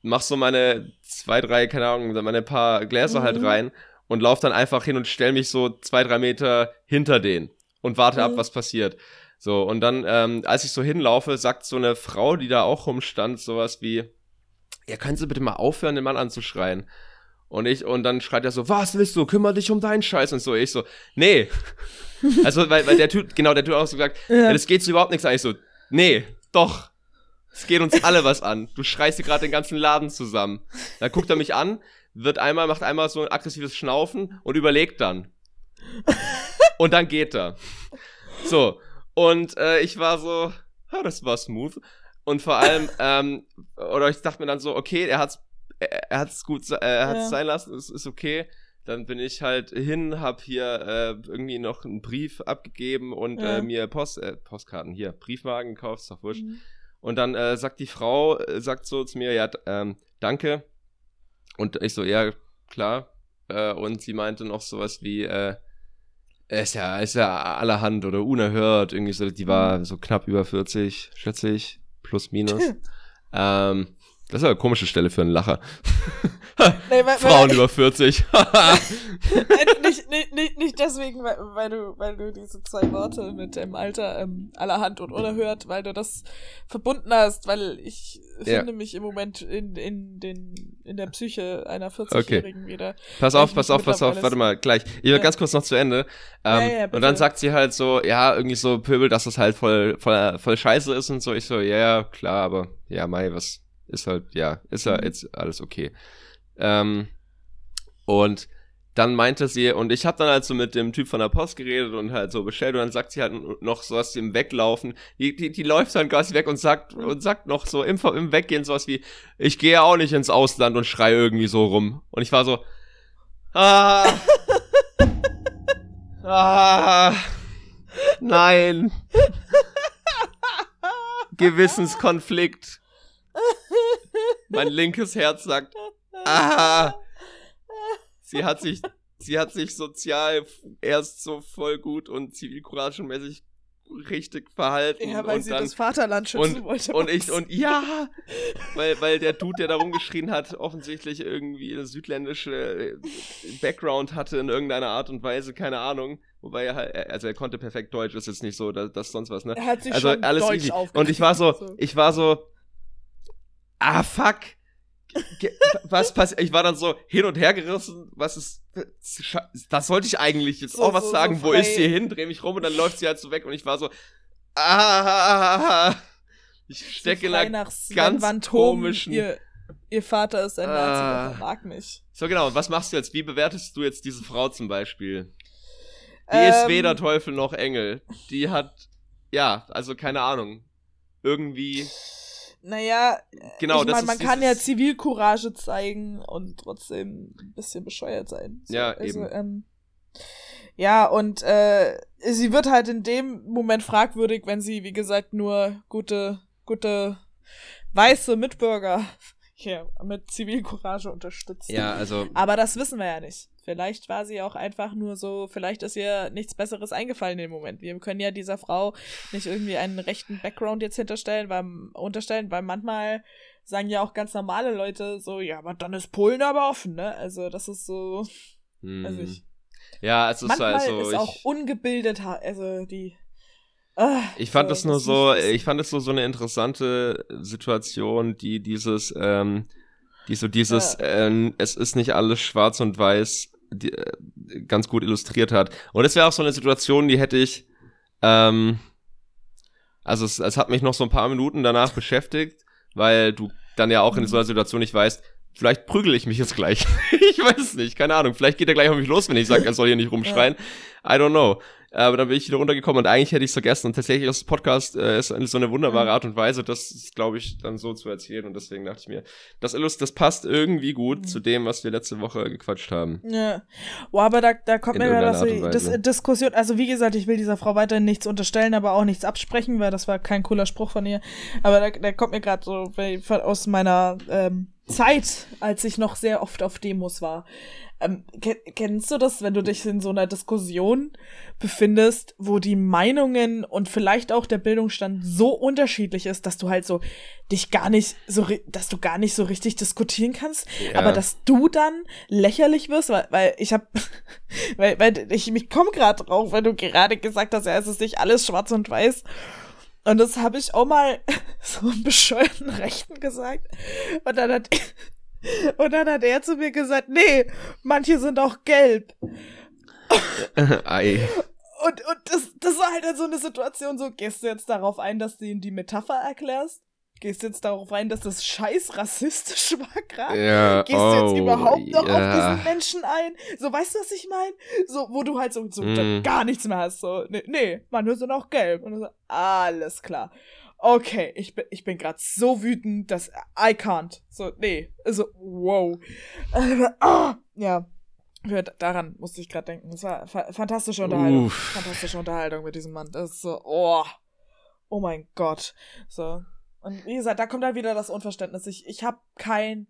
mach so meine zwei, drei, keine Ahnung, meine paar Gläser halt mhm. halt rein und lauf dann einfach hin und stell mich so zwei, drei Meter hinter denen und warte mhm. ab, was passiert. So, und dann, ähm, als ich so hinlaufe, sagt so eine Frau, die da auch rumstand, sowas wie, ja, können Sie bitte mal aufhören, den Mann anzuschreien? Und ich, und dann schreit er so, was willst du? Kümmer dich um deinen Scheiß und so. Ich so, nee. also, weil, weil der Typ, genau, der Typ auch so gesagt, ja. das geht zu überhaupt nichts an. Ich so, nee, doch. Es geht uns alle was an. Du schreist dir gerade den ganzen Laden zusammen. Dann guckt er mich an, wird einmal, macht einmal so ein aggressives Schnaufen und überlegt dann. Und dann geht er. So. Und äh, ich war so, ja, das war smooth. Und vor allem, ähm, oder ich dachte mir dann so, okay, er hat's, er, er hat's gut, äh, er hat's ja. sein lassen, es ist okay. Dann bin ich halt hin, hab hier äh, irgendwie noch einen Brief abgegeben und äh, ja. äh, mir Post, äh, Postkarten hier, Briefwagen gekauft, ist doch wurscht. Mhm. Und dann äh, sagt die Frau, äh, sagt so zu mir, ja, ähm, danke. Und ich so, ja, klar. Äh, und sie meinte noch sowas wie, äh, ist ja, ist ja allerhand oder unerhört. Irgendwie so, die war mhm. so knapp über 40, schätze ich, plus minus. ähm, das ist aber eine komische Stelle für einen Lacher. nee, weil, Frauen weil, über 40. nicht, nicht, nicht, nicht deswegen, weil, weil, du, weil du diese zwei Worte mit dem Alter ähm, allerhand und unerhört, weil du das verbunden hast, weil ich ja. finde mich im Moment in, in, den, in der Psyche einer 40-Jährigen okay. wieder. Pass auf, pass auf, pass auf, warte mal, gleich. Ich will ja. ganz kurz noch zu Ende. Ähm, ja, und dann sagt sie halt so, ja, irgendwie so Pöbel, dass das halt voll, voll, voll scheiße ist und so. Ich so, ja, klar, aber ja, Mai, was ist halt, ja, ist ja mhm. jetzt alles okay. Ähm, und dann meinte sie, und ich habe dann halt so mit dem Typ von der Post geredet und halt so bestellt und dann sagt sie halt noch so was im Weglaufen. Die, die, die läuft dann quasi weg und sagt, und sagt noch so im, im Weggehen sowas wie, ich gehe auch nicht ins Ausland und schrei irgendwie so rum. Und ich war so, ah, ah, nein. Gewissenskonflikt. Mein linkes Herz sagt, ah, sie hat sich, sie hat sich sozial erst so voll gut und zivilcouragenmäßig richtig verhalten. Ja, weil und sie dann, das Vaterland schützen und, wollte. Und ich, und ja, weil, weil der Dude, der da rumgeschrien hat, offensichtlich irgendwie eine südländische äh, Background hatte in irgendeiner Art und Weise, keine Ahnung. Wobei er halt, also er konnte perfekt Deutsch, ist jetzt nicht so, dass, dass sonst was, ne? Er hat sich also schon alles Deutsch Und ich war so, ich war so, ah fuck, was passiert? Ich war dann so hin und her gerissen. Was ist. Das sollte ich eigentlich jetzt so, auch was so, sagen. So Wo ist sie hin? Dreh mich rum und dann läuft sie halt so weg und ich war so. Ah. Ich stecke in einer ganz komischen. Ihr, ihr, Vater ist ein Nazi, ah. er mag mich. So genau. Was machst du jetzt? Wie bewertest du jetzt diese Frau zum Beispiel? Die ähm, ist weder Teufel noch Engel. Die hat. Ja, also keine Ahnung. Irgendwie naja, genau, ich meine, man kann ja Zivilcourage zeigen und trotzdem ein bisschen bescheuert sein. So, ja, also, eben. Ähm, ja, und äh, sie wird halt in dem Moment fragwürdig, wenn sie, wie gesagt, nur gute, gute weiße Mitbürger hier mit Zivilcourage unterstützt. Ja, also. Aber das wissen wir ja nicht. Vielleicht war sie auch einfach nur so, vielleicht ist ihr nichts Besseres eingefallen im Moment. Wir können ja dieser Frau nicht irgendwie einen rechten Background jetzt hinterstellen, weil, unterstellen, weil manchmal sagen ja auch ganz normale Leute so, ja, aber dann ist Polen aber offen, ne? Also das ist so, hm. weiß ich. Ja, es ist manchmal also, ist auch ungebildet, also die ich fand das nur so, ich fand es so, so eine interessante Situation, die dieses, ähm, die so dieses, ja. ähm, es ist nicht alles schwarz und weiß die, äh, ganz gut illustriert hat. Und das wäre auch so eine Situation, die hätte ich, ähm, also es, es hat mich noch so ein paar Minuten danach beschäftigt, weil du dann ja auch in so einer Situation nicht weißt, vielleicht prügel ich mich jetzt gleich. ich weiß es nicht, keine Ahnung. Vielleicht geht er gleich auf mich los, wenn ich sage, er soll hier nicht rumschreien. I don't know. Aber dann bin ich wieder runtergekommen und eigentlich hätte ich es vergessen. Und tatsächlich das Podcast äh, ist so eine wunderbare Art und Weise, das glaube ich, dann so zu erzählen. Und deswegen dachte ich mir, das Illust, das passt irgendwie gut mhm. zu dem, was wir letzte Woche gequatscht haben. Ja. Wow, aber da, da kommt In mir gerade das, das Diskussion. Also wie gesagt, ich will dieser Frau weiterhin nichts unterstellen, aber auch nichts absprechen, weil das war kein cooler Spruch von ihr. Aber da, da kommt mir gerade so aus meiner ähm, Zeit, als ich noch sehr oft auf Demos war. Ähm, kennst du das, wenn du dich in so einer Diskussion befindest, wo die Meinungen und vielleicht auch der Bildungsstand so unterschiedlich ist, dass du halt so dich gar nicht so, dass du gar nicht so richtig diskutieren kannst, ja. aber dass du dann lächerlich wirst, weil, weil ich hab, weil, weil ich mich komm gerade drauf, weil du gerade gesagt hast, ja, es ist nicht alles schwarz und weiß. Und das habe ich auch mal so einem bescheuerten Rechten gesagt. Und dann hat Und dann hat er zu mir gesagt, nee, manche sind auch gelb. Ei. Und, und das, das war halt so eine Situation, so gehst du jetzt darauf ein, dass du ihm die Metapher erklärst? Gehst du jetzt darauf ein, dass das scheiß rassistisch war gerade? Ja, Gehst oh, du jetzt überhaupt noch ja. auf diesen Menschen ein? So, weißt du, was ich meine? So, wo du halt so, so mm. gar nichts mehr hast. So, nee, nee manche sind auch gelb. Und so, alles klar. Okay, ich bin, ich bin gerade so wütend, dass I can't. So, nee. So, wow. Äh, ah, ja. Daran musste ich gerade denken. Das war fa fantastische Unterhaltung. Uff. Fantastische Unterhaltung mit diesem Mann. Das ist so, oh. Oh mein Gott. So. Und wie gesagt, da kommt dann wieder das Unverständnis. Ich, ich habe kein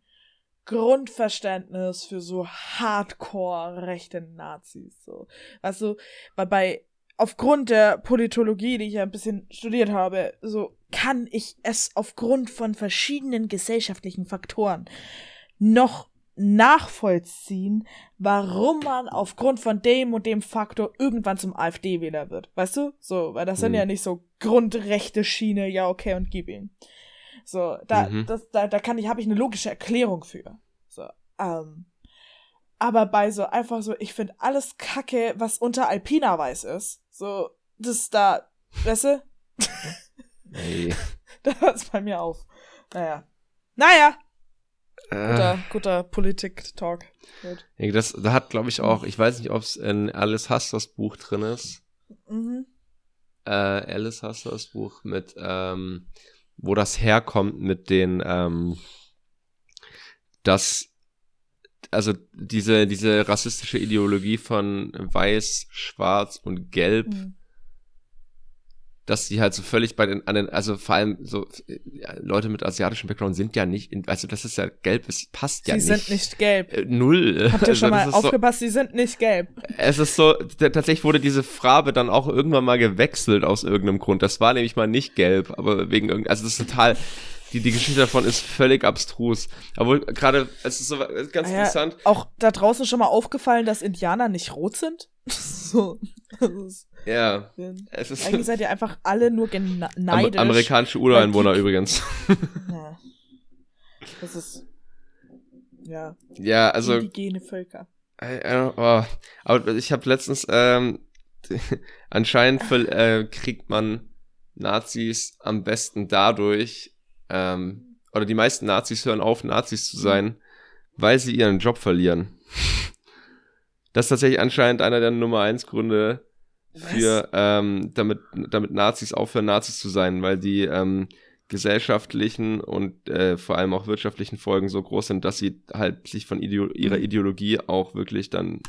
Grundverständnis für so hardcore rechte Nazis. So. Weißt du, weil bei, aufgrund der Politologie, die ich ja ein bisschen studiert habe, so kann ich es aufgrund von verschiedenen gesellschaftlichen Faktoren noch nachvollziehen, warum man aufgrund von dem und dem Faktor irgendwann zum AfD-Wähler wird. Weißt du? So, weil das mhm. sind ja nicht so grundrechte Schiene, ja, okay, und gib ihn. So, da, mhm. das, da, da kann ich, habe ich eine logische Erklärung für. So, ähm. Aber bei so einfach so, ich finde alles Kacke, was unter Alpina weiß ist. So, das da, weißt du? Nee. da hört es bei mir auf. Naja. Naja, Guter, äh, guter Politik-Talk. Das, da hat, glaube ich, auch, ich weiß nicht, ob es in Alice Husters Buch drin ist. Mhm. Äh, Alice Husters Buch mit, ähm, wo das herkommt mit den, ähm, dass, also diese, diese rassistische Ideologie von Weiß, Schwarz und Gelb. Mhm dass sie halt so völlig bei den, an den, also vor allem so ja, Leute mit asiatischem Background sind ja nicht, in, also das ist ja gelb, es passt ja sie nicht. Sie sind nicht gelb. Äh, null. Habt ihr also, schon mal aufgepasst, so, sie sind nicht gelb. Es ist so, tatsächlich wurde diese Farbe dann auch irgendwann mal gewechselt aus irgendeinem Grund. Das war nämlich mal nicht gelb, aber wegen irgend, also das ist total, die, die Geschichte davon ist völlig abstrus. Aber gerade, es ist so ganz ah ja, interessant. Auch da draußen schon mal aufgefallen, dass Indianer nicht rot sind? so. Ja. Es ist Eigentlich seid ihr einfach alle nur neidisch. Am amerikanische Ureinwohner übrigens. Ja. Das ist. Ja. Ja, also. Indigene Völker. oh, aber ich habe letztens. Ähm, anscheinend für, äh, kriegt man Nazis am besten dadurch. Ähm, oder die meisten Nazis hören auf, Nazis zu sein, weil sie ihren Job verlieren. Das ist tatsächlich anscheinend einer der Nummer eins Gründe, für, ähm, damit, damit Nazis aufhören, Nazis zu sein, weil die ähm, gesellschaftlichen und äh, vor allem auch wirtschaftlichen Folgen so groß sind, dass sie halt sich von Ideo ihrer mhm. Ideologie auch wirklich dann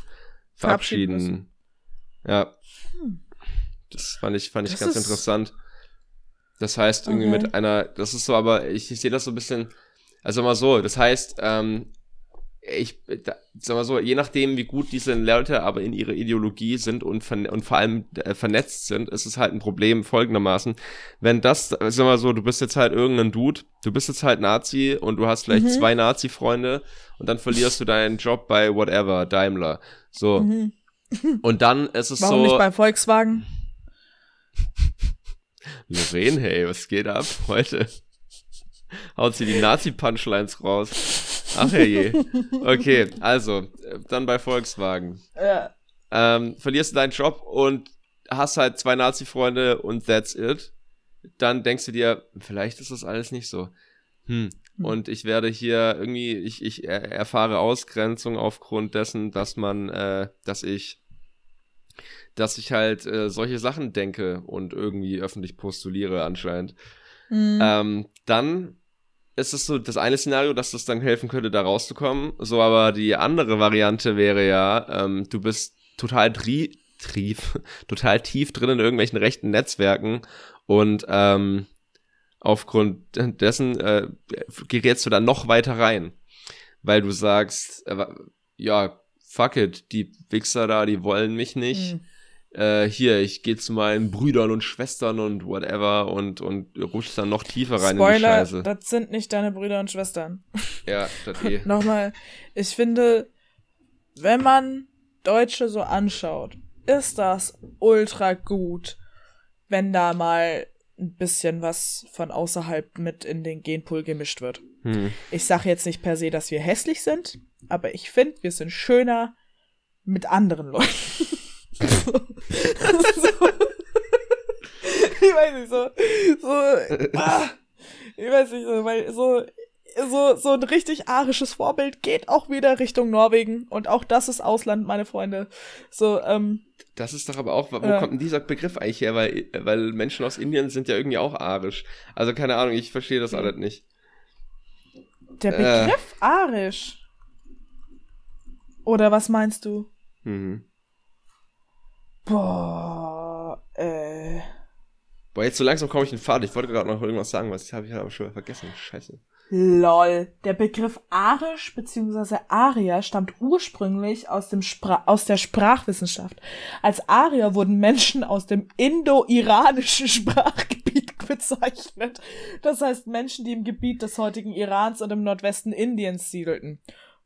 verabschieden. Ja. Hm. Das fand ich, fand ich ganz interessant. Das heißt, irgendwie okay. mit einer, das ist so, aber ich, ich sehe das so ein bisschen, also mal so, das heißt, ähm, ich da, sag mal so, je nachdem, wie gut diese Leute aber in ihrer Ideologie sind und, und vor allem äh, vernetzt sind, ist es halt ein Problem folgendermaßen. Wenn das, sag mal so, du bist jetzt halt irgendein Dude, du bist jetzt halt Nazi und du hast vielleicht mhm. zwei Nazi-Freunde und dann verlierst du deinen Job bei whatever, Daimler. So. Mhm. Und dann ist es Warum so. nicht bei Volkswagen? Lorraine, hey, was geht ab heute? Haut sie die Nazi-Punchlines raus. Ach je. Okay, also, dann bei Volkswagen. Ja. Ähm, verlierst du deinen Job und hast halt zwei Nazi-Freunde und that's it. Dann denkst du dir, vielleicht ist das alles nicht so. Hm. hm. Und ich werde hier irgendwie, ich, ich erfahre Ausgrenzung aufgrund dessen, dass man, äh, dass ich, dass ich halt äh, solche Sachen denke und irgendwie öffentlich postuliere anscheinend. Mhm. Ähm, dann ist es so das eine Szenario, dass das dann helfen könnte, da rauszukommen. So, aber die andere Variante wäre ja, ähm, du bist total tri trief, total tief drin in irgendwelchen rechten Netzwerken und ähm, aufgrund dessen äh, gerätst du dann noch weiter rein, weil du sagst, äh, ja, fuck it, die Wichser da, die wollen mich nicht. Mhm äh, hier, ich gehe zu meinen Brüdern und Schwestern und whatever und, und rutsch dann noch tiefer rein Spoiler, in die Scheiße. das sind nicht deine Brüder und Schwestern. Ja, das eh. Nochmal, ich finde, wenn man Deutsche so anschaut, ist das ultra gut, wenn da mal ein bisschen was von außerhalb mit in den Genpool gemischt wird. Hm. Ich sage jetzt nicht per se, dass wir hässlich sind, aber ich finde, wir sind schöner mit anderen Leuten. so. Ich weiß nicht, so, so, ah, ich weiß nicht, so, weil so, so, so ein richtig arisches Vorbild geht auch wieder Richtung Norwegen und auch das ist Ausland, meine Freunde. So, ähm. Das ist doch aber auch, wo äh, kommt denn dieser Begriff eigentlich her? Weil, weil Menschen aus Indien sind ja irgendwie auch arisch. Also keine Ahnung, ich verstehe das alles nicht. Der äh. Begriff äh. arisch? Oder was meinst du? Mhm. Boah, äh. Boah, jetzt so langsam komme ich in Fahrt. Ich wollte gerade noch irgendwas sagen, was ich habe ich aber schon vergessen. Scheiße. Lol. Der Begriff Arisch bzw. Arier stammt ursprünglich aus, dem Spra aus der Sprachwissenschaft. Als Arier wurden Menschen aus dem indo-iranischen Sprachgebiet bezeichnet. Das heißt Menschen, die im Gebiet des heutigen Irans und im Nordwesten Indiens siedelten.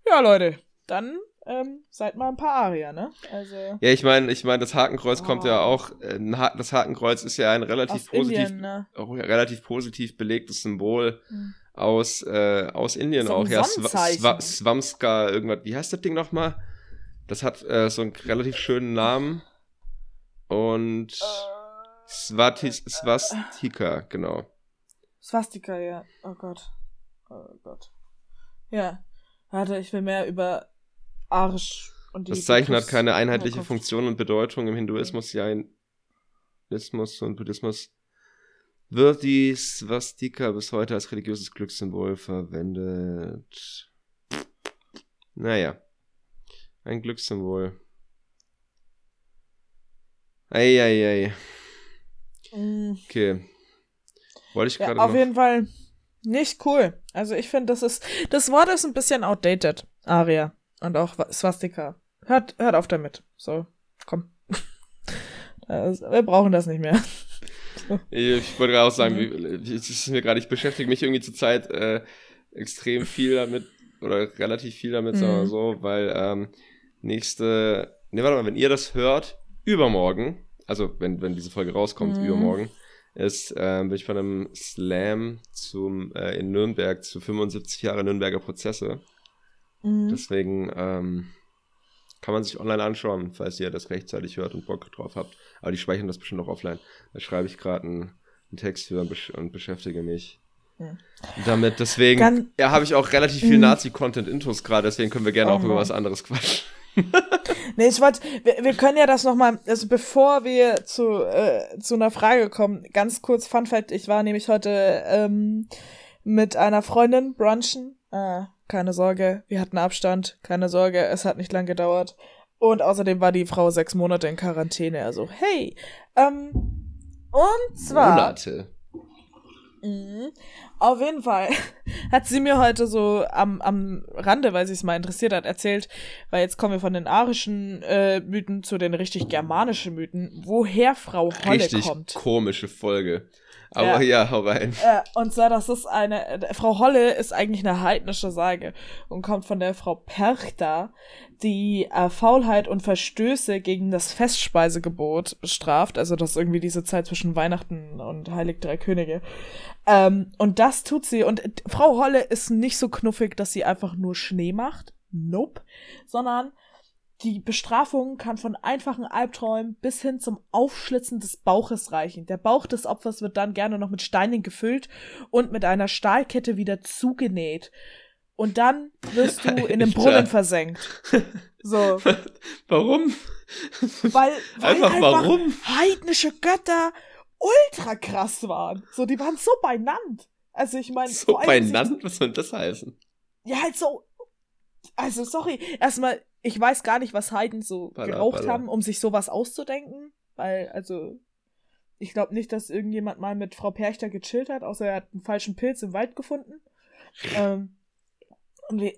Ja, Leute, dann ähm, seid mal ein paar Arier, ne? Also, ja, ich meine, ich meine, das Hakenkreuz oh. kommt ja auch, äh, das Hakenkreuz ist ja ein relativ positiv, Indien, ne? relativ positiv belegtes Symbol hm. aus, äh, aus Indien so auch. Ja, Sw Swamska, irgendwas, wie heißt das Ding nochmal? Das hat äh, so einen relativ schönen Namen. Und äh, Swatis, Swastika, genau. Swastika, ja. Oh Gott. Oh Gott. Ja. Warte, ich will mehr über Arsch. Und das Zeichen hat keine einheitliche Funktion und Bedeutung im Hinduismus, Jainismus und Buddhismus. Wird die Swastika bis heute als religiöses Glückssymbol verwendet? Naja. Ein Glückssymbol. Eieiei. Mm. Okay. Wollte ich gerade. Ja, auf jeden Fall nicht cool. Also ich finde, das ist. Das Wort ist ein bisschen outdated, Aria. Und auch Swastika. Hört, hört auf damit. So, komm. wir brauchen das nicht mehr. Ich wollte gerade auch sagen, wie, es ist mir gerade, ich beschäftige mich irgendwie zurzeit äh, extrem viel damit, oder relativ viel damit, mhm. sagen wir mhm. so, weil ähm, nächste, ne, warte mal, wenn ihr das hört, übermorgen, also wenn, wenn diese Folge rauskommt, mhm. übermorgen, ist, ähm, bin ich bei einem Slam zum, äh, in Nürnberg zu 75 Jahre Nürnberger Prozesse. Mhm. Deswegen ähm, kann man sich online anschauen, falls ihr das rechtzeitig hört und Bock drauf habt. Aber die speichern das bestimmt noch offline. Da schreibe ich gerade einen, einen, Text für und, besch und beschäftige mich damit. Deswegen ja, habe ich auch relativ viel mhm. Nazi-Content-Intos gerade, deswegen können wir gerne oh, auch über was anderes quatschen. nee, ich wollte, wir, wir können ja das nochmal, also bevor wir zu, äh, zu einer Frage kommen, ganz kurz Fun Fact, ich war nämlich heute ähm, mit einer Freundin brunchen, äh, keine Sorge, wir hatten Abstand, keine Sorge, es hat nicht lang gedauert. Und außerdem war die Frau sechs Monate in Quarantäne, also hey. Ähm, und zwar. Monate. Mh, auf jeden Fall hat sie mir heute so am, am Rande, weil sie es mal interessiert hat, erzählt, weil jetzt kommen wir von den arischen äh, Mythen zu den richtig germanischen Mythen, woher Frau Holle richtig kommt. Komische Folge. Aber ja, ja hau rein. Äh, und zwar, das ist eine, äh, Frau Holle ist eigentlich eine heidnische Sage und kommt von der Frau Perchta, die äh, Faulheit und Verstöße gegen das Festspeisegebot bestraft. Also das ist irgendwie diese Zeit zwischen Weihnachten und Heilig Drei Könige. Ähm, und das tut sie. Und Frau Holle ist nicht so knuffig, dass sie einfach nur Schnee macht. Nope. Sondern die Bestrafung kann von einfachen Albträumen bis hin zum Aufschlitzen des Bauches reichen. Der Bauch des Opfers wird dann gerne noch mit Steinen gefüllt und mit einer Stahlkette wieder zugenäht. Und dann wirst du in einem Brunnen versenkt. So. Warum? Weil, weil einfach, einfach warum? heidnische Götter ultra krass waren. So, die waren so beieinander. Also ich meine. So beieinander? Was soll das heißen? Ja, halt so. Also, sorry. Erstmal, ich weiß gar nicht, was Heiden so Balla, geraucht Balla. haben, um sich sowas auszudenken. Weil, also, ich glaube nicht, dass irgendjemand mal mit Frau Perchter gechillt hat, außer er hat einen falschen Pilz im Wald gefunden. ähm,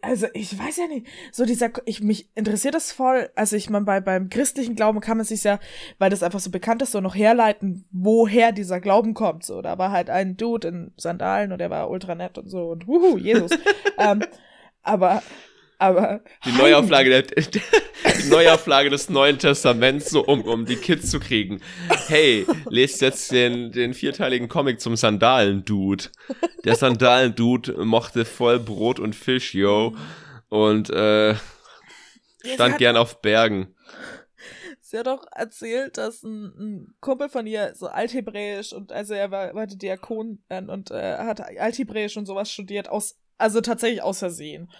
also ich weiß ja nicht, so dieser, ich mich interessiert das voll, also ich meine, bei, beim christlichen Glauben kann man sich ja, weil das einfach so bekannt ist, so noch herleiten, woher dieser Glauben kommt, so, da war halt ein Dude in Sandalen und der war ultra nett und so und wuhu, Jesus. ähm, aber Aber. Die Neuauflage, der, die Neuauflage des Neuen Testaments, so um, um die Kids zu kriegen. Hey, lest jetzt den, den vierteiligen Comic zum Sandalen-Dude. Der Sandalen-Dude mochte voll Brot und Fisch, yo. Und äh, stand gern auf Bergen. Sie hat auch erzählt, dass ein, ein Kumpel von ihr so Althebräisch und also er war, war Diakon äh, und äh, hat Althebräisch und sowas studiert, aus, also tatsächlich aus Versehen.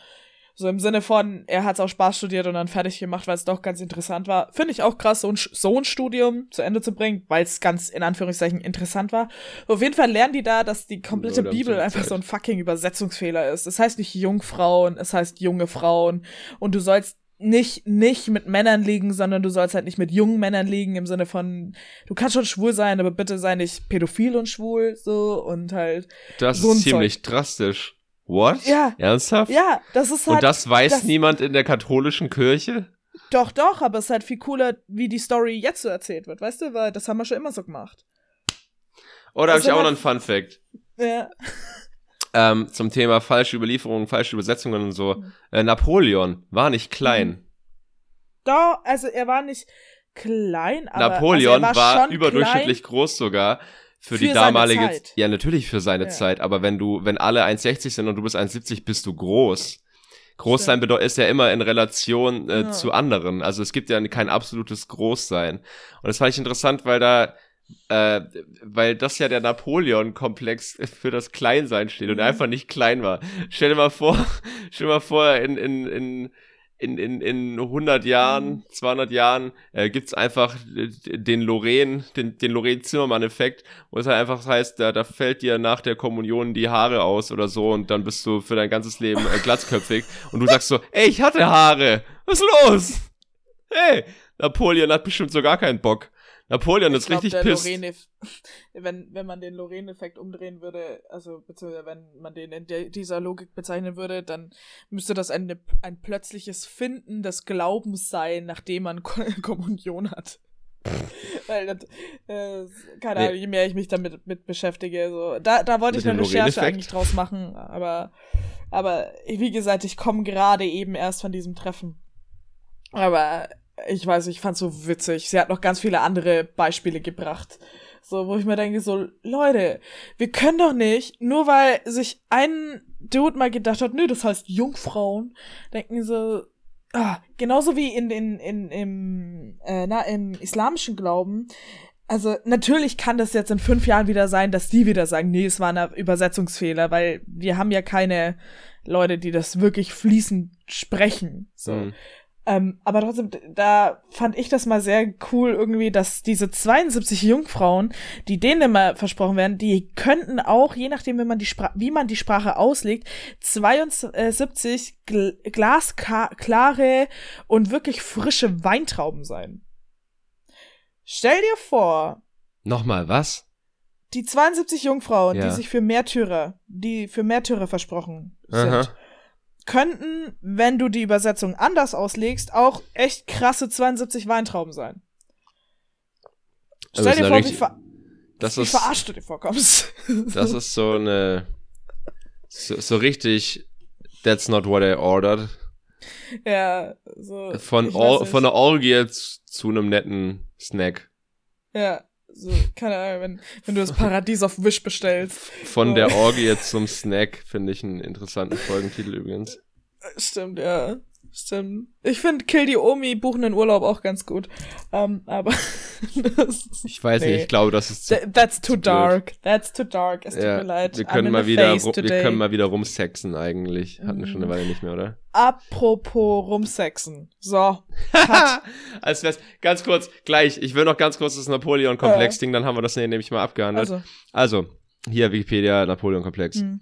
So im Sinne von, er hat es auch Spaß studiert und dann fertig gemacht, weil es doch ganz interessant war. Finde ich auch krass, so ein, so ein Studium zu Ende zu bringen, weil es ganz in Anführungszeichen interessant war. Auf jeden Fall lernen die da, dass die komplette Leute Bibel einfach so ein fucking Übersetzungsfehler ist. Es das heißt nicht Jungfrauen, es heißt junge Frauen. Und du sollst nicht, nicht mit Männern liegen, sondern du sollst halt nicht mit jungen Männern liegen im Sinne von, du kannst schon schwul sein, aber bitte sei nicht pädophil und schwul, so, und halt. Das so ist ziemlich Zeug. drastisch. What? Ja. Ernsthaft? Ja, das ist halt. Und das weiß das, niemand in der katholischen Kirche? Doch, doch, aber es ist halt viel cooler, wie die Story jetzt so erzählt wird, weißt du? Weil das haben wir schon immer so gemacht. Oder oh, habe ich auch noch einen Fun Fact? Ja. Ähm, zum Thema falsche Überlieferungen, falsche Übersetzungen und so. Mhm. Äh, Napoleon war nicht klein. Mhm. Doch, also er war nicht klein, aber Napoleon also war, war überdurchschnittlich groß sogar für, für die damalige Zeit. Ja, natürlich für seine ja. Zeit, aber wenn du wenn alle 1,60 sind und du bist 1,70, bist du groß. Großsein bedeutet ist ja immer in Relation äh, ja. zu anderen. Also es gibt ja kein absolutes Großsein. Und das fand ich interessant, weil da äh, weil das ja der Napoleon-Komplex für das Kleinsein steht und mhm. einfach nicht klein war. Stell dir mal vor, stell dir mal vor, in, in, in in, in, in 100 Jahren, 200 mhm. Jahren äh, gibt einfach den Lorraine, den, den Lorraine-Zimmermann-Effekt, wo es halt einfach heißt, da, da fällt dir nach der Kommunion die Haare aus oder so und dann bist du für dein ganzes Leben äh, glatzköpfig und du sagst so, ey, ich hatte Haare, was ist los? Hey, Napoleon hat bestimmt so gar keinen Bock. Napoleon ich ist glaub, richtig pisst. Lorraine, wenn, wenn man den Lorraine-Effekt umdrehen würde, also beziehungsweise wenn man den in der, dieser Logik bezeichnen würde, dann müsste das ein, ein plötzliches Finden des Glaubens sein, nachdem man Kommunion hat. Weil das, äh, keine Ahnung, nee. je mehr ich mich damit mit beschäftige, so. Da, da wollte ich eine Recherche eigentlich draus machen, aber, aber wie gesagt, ich komme gerade eben erst von diesem Treffen. Aber ich weiß, ich fand's so witzig. Sie hat noch ganz viele andere Beispiele gebracht. So, wo ich mir denke, so, Leute, wir können doch nicht, nur weil sich ein Dude mal gedacht hat, nö, das heißt Jungfrauen, denken so, ah, genauso wie in den, in, im, äh, na, im islamischen Glauben, also natürlich kann das jetzt in fünf Jahren wieder sein, dass die wieder sagen, nee, es war ein Übersetzungsfehler, weil wir haben ja keine Leute, die das wirklich fließend sprechen. So. Mhm. Ähm, aber trotzdem, da fand ich das mal sehr cool irgendwie, dass diese 72 Jungfrauen, die denen immer versprochen werden, die könnten auch, je nachdem, wie man die, Spra wie man die Sprache auslegt, 72 gl glasklare und wirklich frische Weintrauben sein. Stell dir vor. Nochmal, was? Die 72 Jungfrauen, ja. die sich für Märtyrer, die für Märtyrer versprochen sind. Aha könnten, wenn du die Übersetzung anders auslegst, auch echt krasse 72 Weintrauben sein. Also Stell dir vor, richtig, wie, ver das wie ist, verarscht du dir vorkommst. Das ist so eine so, so richtig That's not what I ordered. Ja, so. Von, Or von einer Orgie zu einem netten Snack. Ja, so, keine Ahnung, wenn, wenn du das Paradies auf Wish bestellst. Von so. der Orgie zum Snack finde ich einen interessanten Folgentitel übrigens. Stimmt, ja. Stimmt. Ich finde Kill die Omi buchen den Urlaub auch ganz gut. Um, ähm, aber ich weiß nee. nicht, ich glaube, das ist zu, That's too zu dark. Blöd. That's too dark. Es tut ja, mir leid. Wir können, mal wieder, wir können mal wieder rumsexen eigentlich. Hatten wir schon eine Weile nicht mehr, oder? Apropos rumsexen. So. Als wär's ganz kurz, gleich, ich will noch ganz kurz das Napoleon-Komplex-Ding, dann haben wir das nämlich mal abgehandelt. Also, also hier Wikipedia, Napoleon-Komplex. Hm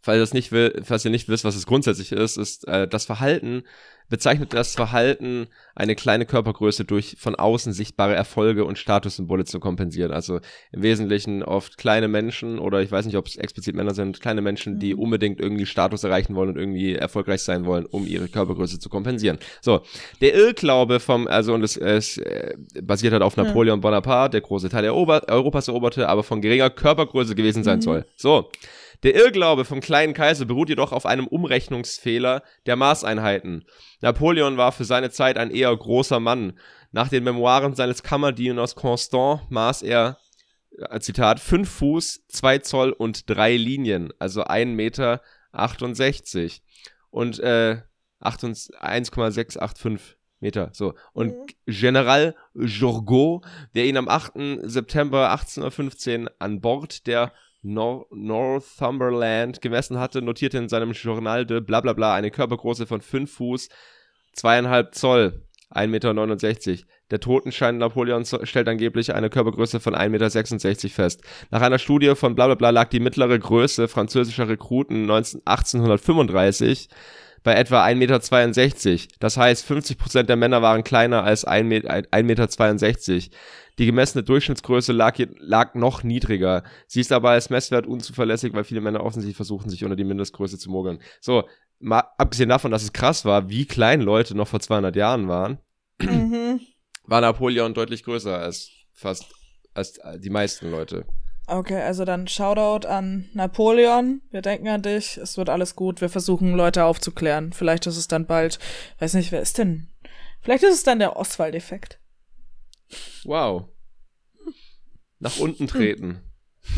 falls, das nicht will, falls ihr nicht wisst, was es grundsätzlich ist, ist äh, das Verhalten, bezeichnet das Verhalten, eine kleine Körpergröße durch von außen sichtbare Erfolge und Statussymbole zu kompensieren. Also im Wesentlichen oft kleine Menschen oder ich weiß nicht, ob es explizit Männer sind, kleine Menschen, die mhm. unbedingt irgendwie Status erreichen wollen und irgendwie erfolgreich sein wollen, um ihre Körpergröße zu kompensieren. So, der Irrglaube vom, also und es, es äh, basiert halt auf Napoleon. Bonaparte, der große Teil der Ober Europas eroberte, aber von geringer Körpergröße gewesen sein mhm. soll. So. Der Irrglaube vom kleinen Kaiser beruht jedoch auf einem Umrechnungsfehler der Maßeinheiten. Napoleon war für seine Zeit ein eher großer Mann. Nach den Memoiren seines Kammerdieners Constant maß er, äh, Zitat, 5 Fuß, 2 Zoll und 3 Linien, also 1 Meter 68 und äh, 1,685 Meter. So. Und mhm. General Jorgot, der ihn am 8. September 1815 an Bord der Nor Northumberland gemessen hatte, notierte in seinem Journal de blablabla eine Körpergröße von 5 Fuß, 2,5 Zoll, 1,69 Meter. Der Totenschein Napoleons stellt angeblich eine Körpergröße von 1,66 Meter fest. Nach einer Studie von blablabla lag die mittlere Größe französischer Rekruten 19, 1835 bei etwa 1,62 Meter. Das heißt, 50% der Männer waren kleiner als 1,62 Meter. Die gemessene Durchschnittsgröße lag, lag noch niedriger. Sie ist aber als Messwert unzuverlässig, weil viele Männer offensichtlich versuchen, sich unter die Mindestgröße zu mogeln. So, mal abgesehen davon, dass es krass war, wie klein Leute noch vor 200 Jahren waren, mhm. war Napoleon deutlich größer als fast als die meisten Leute. Okay, also dann Shoutout an Napoleon. Wir denken an dich. Es wird alles gut. Wir versuchen Leute aufzuklären. Vielleicht ist es dann bald, weiß nicht, wer ist denn? Vielleicht ist es dann der Oswald-Effekt. Wow. Nach unten treten.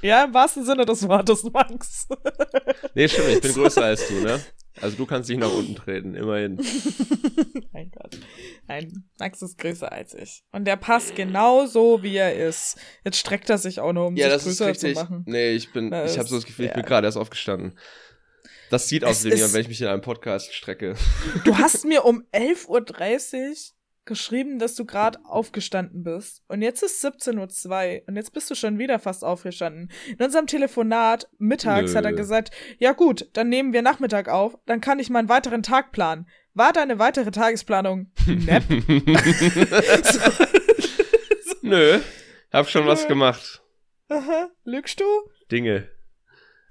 ja, im wahrsten Sinne des Wortes, Max. nee, stimmt, ich bin größer als du, ne? Also du kannst nicht nach unten treten, immerhin. mein Gott. Nein, Max ist größer als ich. Und der passt genau so, wie er ist. Jetzt streckt er sich auch nur, um ja, sich größer zu machen. Nee, ich bin, das ich habe so das Gefühl, ja. ich bin gerade erst aufgestanden. Das sieht aus wie wenn ich mich in einem Podcast strecke. Du hast mir um 11.30 Uhr geschrieben, dass du gerade aufgestanden bist. Und jetzt ist 17.02 Uhr und jetzt bist du schon wieder fast aufgestanden. In unserem Telefonat mittags Nö. hat er gesagt, ja gut, dann nehmen wir Nachmittag auf, dann kann ich meinen weiteren Tag planen. War deine weitere Tagesplanung nett? Nö, hab schon was gemacht. Aha, lügst du? Dinge.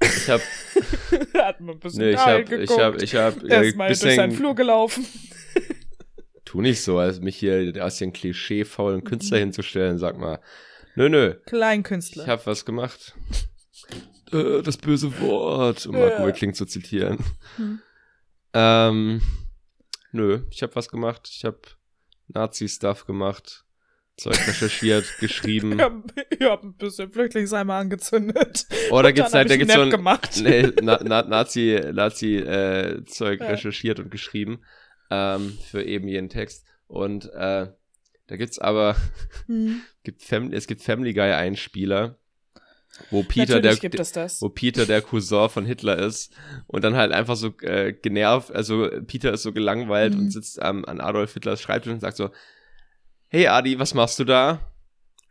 Ich hab. hat man ein bisschen nee, ich hab, geguckt. ich hab, ich hab, Erstmal durch seinen Flur gelaufen tu nicht so, als mich hier als den klischeefaulen Künstler mhm. hinzustellen. Sag mal, nö, nö. Kleinkünstler. Ich hab was gemacht. äh, das böse Wort, um ja. Marco Kling zu zitieren. Hm. Ähm, nö, ich hab was gemacht. Ich hab Nazi-Stuff gemacht. Zeug recherchiert, geschrieben. Ich hab, ich hab ein bisschen Flüchtlingsheime angezündet. Oh, da gibt's halt, da gibt's so ein gemacht. Nee, Na, Na, Nazi, Nazi äh, Zeug ja. recherchiert und geschrieben ähm, für eben jeden Text. Und äh, da gibt's aber hm. gibt Fam es gibt Family Guy Einspieler, wo Peter der wo Peter der Cousin von Hitler ist und dann halt einfach so äh, genervt, also Peter ist so gelangweilt hm. und sitzt ähm, an Adolf Hitlers Schreibtisch und sagt so: "Hey Adi, was machst du da?"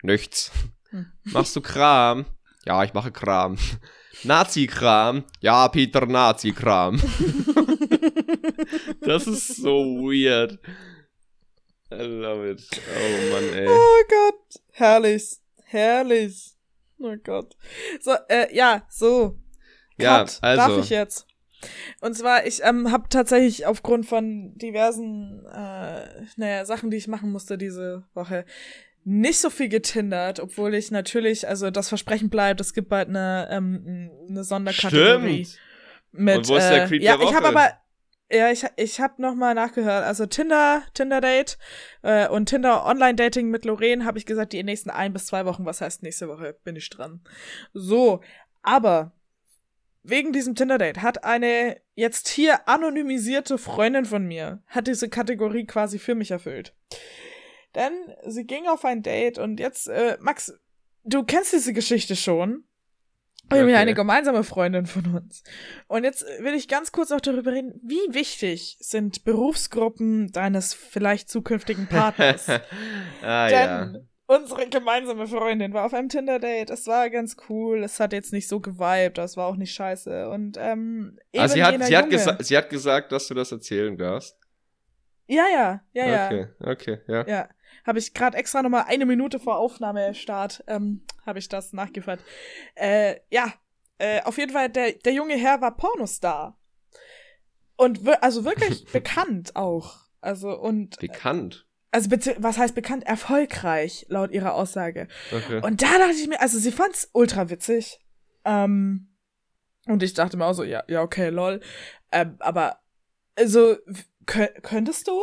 "Nichts." Hm. "Machst du Kram?" "Ja, ich mache Kram." Nazi-Kram? Ja, Peter, Nazi-Kram. das ist so weird. I love it. Oh Mann, ey. Oh Gott. Herrlich. Herrlich. Oh Gott. So, äh, ja, so. Cut. Ja, also. Darf ich jetzt? Und zwar, ich ähm, habe tatsächlich aufgrund von diversen äh, naja, Sachen, die ich machen musste diese Woche, nicht so viel getindert, obwohl ich natürlich, also das Versprechen bleibt, es gibt bald eine, ähm, eine Sonderkategorie. Stimmt. Mit, Und wo ist der äh, Creep äh, Ja, ich habe aber, ja, ich, ich habe nochmal nachgehört. Also Tinder, Tinder-Date äh, und Tinder-Online-Dating mit Lorraine habe ich gesagt, die nächsten ein bis zwei Wochen, was heißt nächste Woche, bin ich dran. So, aber wegen diesem Tinder-Date hat eine jetzt hier anonymisierte Freundin von mir, hat diese Kategorie quasi für mich erfüllt. Denn sie ging auf ein Date und jetzt, äh, Max, du kennst diese Geschichte schon. Wir haben ja eine gemeinsame Freundin von uns. Und jetzt will ich ganz kurz auch darüber reden, wie wichtig sind Berufsgruppen deines vielleicht zukünftigen Partners? ah, Denn ja. unsere gemeinsame Freundin war auf einem Tinder-Date. Es war ganz cool. Es hat jetzt nicht so geweibt. Das war auch nicht scheiße. Und, ähm, ah, sie hat, sie, hat sie hat gesagt, dass du das erzählen darfst. Ja, ja, ja, ja. Okay, okay, ja. Ja habe ich gerade extra nochmal eine Minute vor Aufnahmestart, ähm, habe ich das nachgehört. Äh, ja, äh, auf jeden Fall, der, der junge Herr war Pornostar. Und also wirklich bekannt auch. Also und. Bekannt? Also was heißt bekannt? Erfolgreich, laut ihrer Aussage. Okay. Und da dachte ich mir, also sie fand's ultra witzig. Ähm, und ich dachte mir auch so, ja, ja, okay, lol. Ähm, aber, also, könntest du?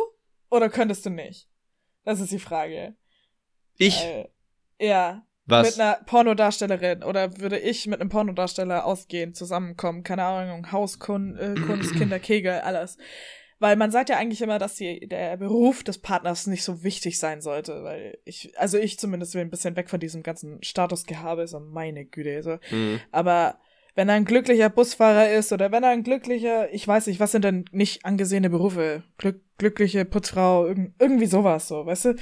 Oder könntest du nicht? Das ist die Frage. Ich? Äh, ja. Was? Mit einer Pornodarstellerin oder würde ich mit einem Pornodarsteller ausgehen, zusammenkommen, keine Ahnung, Hauskunst, äh, Kunst, Kinder, Kegel, alles. Weil man sagt ja eigentlich immer, dass die, der Beruf des Partners nicht so wichtig sein sollte, weil ich, also ich zumindest will ein bisschen weg von diesem ganzen Statusgehabe, so meine Güte, so. Mhm. Aber wenn er ein glücklicher Busfahrer ist oder wenn er ein glücklicher, ich weiß nicht, was sind denn nicht angesehene Berufe? Glück, glückliche Putzfrau, irg irgendwie sowas, so, weißt du?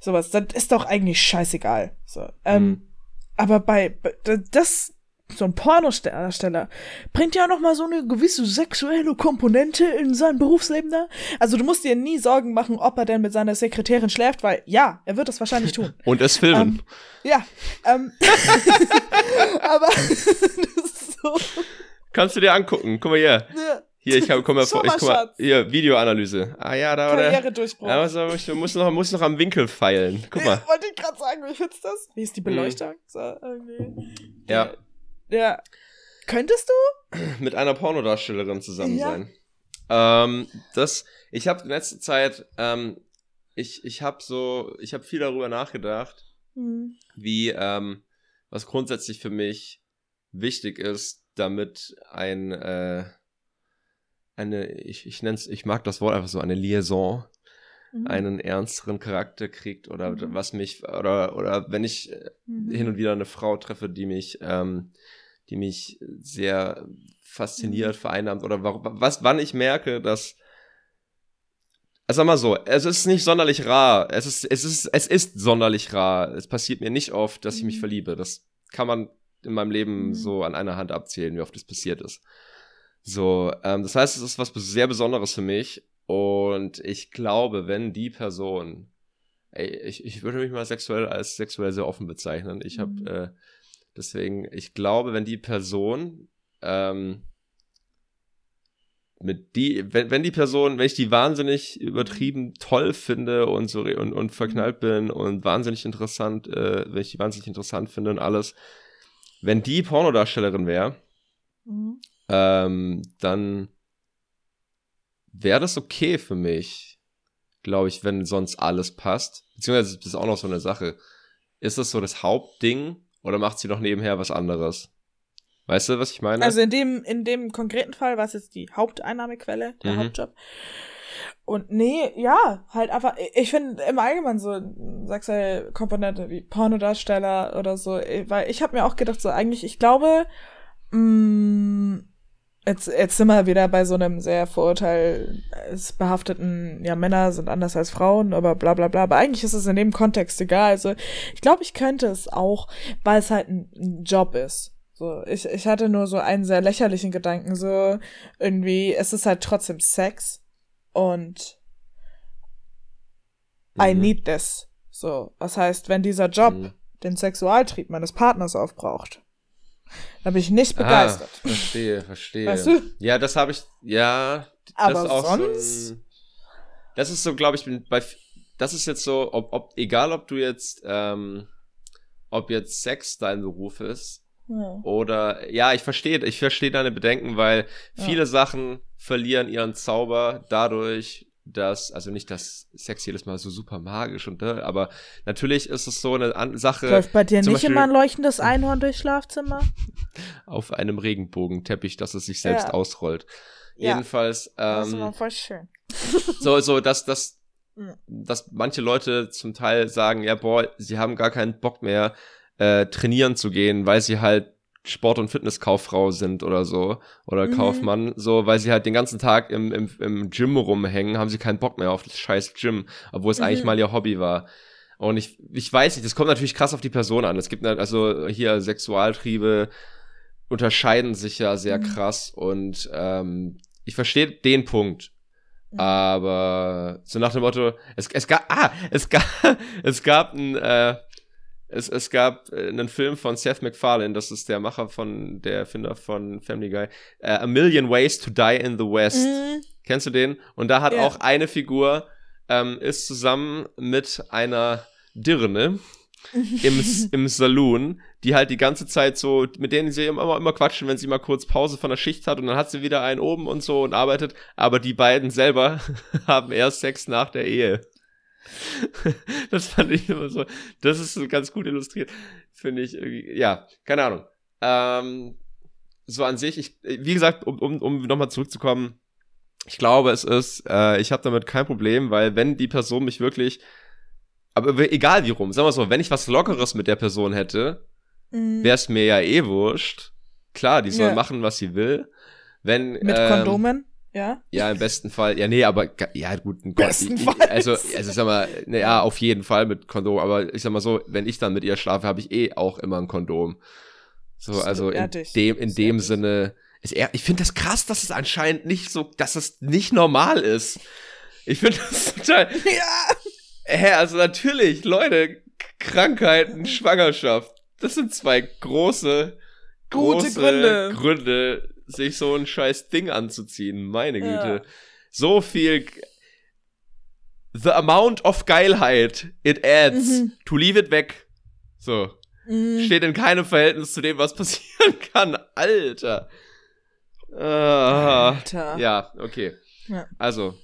Sowas, das ist doch eigentlich scheißegal. So. Ähm, mhm. Aber bei, das, so ein Pornodarsteller bringt ja noch mal so eine gewisse sexuelle Komponente in sein Berufsleben da. Also du musst dir nie Sorgen machen, ob er denn mit seiner Sekretärin schläft, weil ja, er wird das wahrscheinlich tun. Und es filmen. Ähm, ja. Ähm, aber so. Kannst du dir angucken. Guck mal hier. Ja. Hier, ich hab, komm mal vor, ich, guck mal, hier, Videoanalyse. Ah ja, da war. Karrieredurchbruch. Ja, also, ich muss noch, muss noch am Winkel feilen. Guck mal. Ja, wollte ich gerade sagen, wie findest du das? Wie ist die Beleuchtung? Mhm. So, okay. Ja. Ja. Könntest du? Mit einer Pornodarstellerin zusammen ja. sein. Ähm, das, ich habe in letzter Zeit, ähm, ich, ich habe so, ich habe viel darüber nachgedacht, mhm. wie, ähm, was grundsätzlich für mich wichtig ist, damit ein, äh, eine, ich, ich nenne es, ich mag das Wort einfach so, eine Liaison mhm. einen ernsteren Charakter kriegt oder mhm. was mich, oder, oder wenn ich äh, mhm. hin und wieder eine Frau treffe, die mich, ähm, die mich sehr fasziniert, mhm. vereinnahmt oder was, wann ich merke, dass also sag mal so, es ist nicht sonderlich rar. Es ist, es ist, es ist sonderlich rar. Es passiert mir nicht oft, dass ich mich mhm. verliebe. Das kann man in meinem Leben mhm. so an einer Hand abzählen, wie oft das passiert ist. So, ähm, das heißt, es ist was sehr Besonderes für mich. Und ich glaube, wenn die Person, ey, ich, ich würde mich mal sexuell als sexuell sehr offen bezeichnen. Ich habe, mhm. äh, deswegen, ich glaube, wenn die Person, ähm, mit die, wenn, wenn die Person, wenn ich die wahnsinnig übertrieben toll finde und so und, und verknallt bin und wahnsinnig interessant, äh, wenn ich die wahnsinnig interessant finde und alles, wenn die Pornodarstellerin wäre, mhm. ähm, dann wäre das okay für mich, glaube ich, wenn sonst alles passt. Beziehungsweise das ist auch noch so eine Sache. Ist das so das Hauptding oder macht sie noch nebenher was anderes? Weißt du, was ich meine? Also in dem, in dem konkreten Fall war es jetzt die Haupteinnahmequelle, der mhm. Hauptjob. Und nee, ja, halt einfach, ich finde im Allgemeinen so sexuelle Komponente wie Pornodarsteller oder so, weil ich habe mir auch gedacht, so eigentlich, ich glaube, mh, mm, jetzt, jetzt sind wir wieder bei so einem sehr vorurteilsbehafteten, ja, Männer sind anders als Frauen, aber bla bla bla. Aber eigentlich ist es in dem Kontext egal. Also ich glaube, ich könnte es auch, weil es halt ein, ein Job ist. So, ich, ich hatte nur so einen sehr lächerlichen Gedanken, so irgendwie, es ist halt trotzdem Sex und mhm. I need this. So, was heißt, wenn dieser Job mhm. den Sexualtrieb meines Partners aufbraucht, da bin ich nicht begeistert. Ah, verstehe, verstehe. Weißt du? Ja, das habe ich, ja. Aber auch sonst? So ein, das ist so, glaube ich, bei, das ist jetzt so, ob, ob, egal ob du jetzt, ähm, ob jetzt Sex dein Beruf ist, ja. oder, ja, ich verstehe, ich verstehe deine Bedenken, weil viele ja. Sachen verlieren ihren Zauber dadurch, dass, also nicht, dass Sex jedes Mal so super magisch und, äh, aber natürlich ist es so eine An Sache. Läuft bei dir nicht Beispiel, immer ein leuchtendes Einhorn durchs Schlafzimmer? Auf einem Regenbogenteppich, dass es sich selbst ja. ausrollt. Jedenfalls, ähm, das ist immer voll schön. so, so, dass, dass, dass manche Leute zum Teil sagen, ja, boah, sie haben gar keinen Bock mehr, äh, trainieren zu gehen, weil sie halt Sport- und Fitnesskauffrau sind oder so oder mhm. Kaufmann, so weil sie halt den ganzen Tag im, im, im Gym rumhängen, haben sie keinen Bock mehr auf das scheiß Gym, obwohl es mhm. eigentlich mal ihr Hobby war. Und ich, ich weiß nicht, das kommt natürlich krass auf die Person an. Es gibt also hier Sexualtriebe unterscheiden sich ja sehr mhm. krass und ähm, ich verstehe den Punkt. Mhm. Aber so nach dem Motto, es, es gab, ah, es gab, es gab ein, äh, es, es gab äh, einen Film von Seth MacFarlane, das ist der Macher von, der Erfinder von Family Guy, uh, A Million Ways to Die in the West. Mhm. Kennst du den? Und da hat ja. auch eine Figur, ähm, ist zusammen mit einer Dirne im, im Saloon, die halt die ganze Zeit so, mit denen sie immer, immer quatschen, wenn sie mal kurz Pause von der Schicht hat und dann hat sie wieder einen oben und so und arbeitet, aber die beiden selber haben erst Sex nach der Ehe. Das fand ich immer so, das ist so ganz gut illustriert, finde ich irgendwie, ja, keine Ahnung. Ähm, so an sich, ich, wie gesagt, um, um, um nochmal zurückzukommen, ich glaube, es ist, äh, ich habe damit kein Problem, weil wenn die Person mich wirklich, aber egal wie rum, sagen wir so, wenn ich was Lockeres mit der Person hätte, mhm. wäre es mir ja eh wurscht. Klar, die soll ja. machen, was sie will. Wenn, mit ähm, Kondomen? Ja. Ja, im besten Fall. Ja, nee, aber ja, gut, ein besten Fall. Also, also sag mal, ne, ja, auf jeden Fall mit Kondom, aber ich sag mal so, wenn ich dann mit ihr schlafe, habe ich eh auch immer ein Kondom. So, also in dem in dem Sinne ist er, ich finde das krass, dass es anscheinend nicht so, dass es nicht normal ist. Ich finde das total. Ja. Hä, also natürlich, Leute, Krankheiten, Schwangerschaft, das sind zwei große, große Gute Gründe. Gründe, sich so ein scheiß Ding anzuziehen. Meine Güte. Ja. So viel. The amount of Geilheit it adds mhm. to leave it weg. So. Mhm. Steht in keinem Verhältnis zu dem, was passieren kann. Alter. Uh, Alter. Ja, okay. Ja. Also,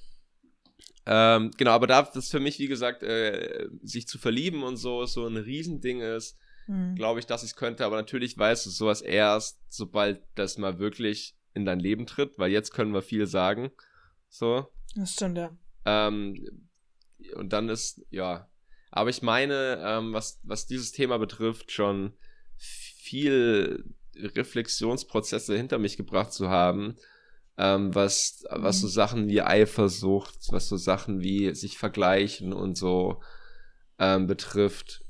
ähm, genau, aber da das für mich, wie gesagt, äh, sich zu verlieben und so, so ein Riesending ist, mhm. glaube ich, dass ich es könnte. Aber natürlich weißt du sowas erst, sobald das mal wirklich in dein Leben tritt, weil jetzt können wir viel sagen. So. Das stimmt, ja. Ähm, und dann ist, ja. Aber ich meine, ähm, was, was dieses Thema betrifft, schon viel Reflexionsprozesse hinter mich gebracht zu haben, ähm, was, was so mhm. Sachen wie Eifersucht, was so Sachen wie sich vergleichen und so ähm, betrifft.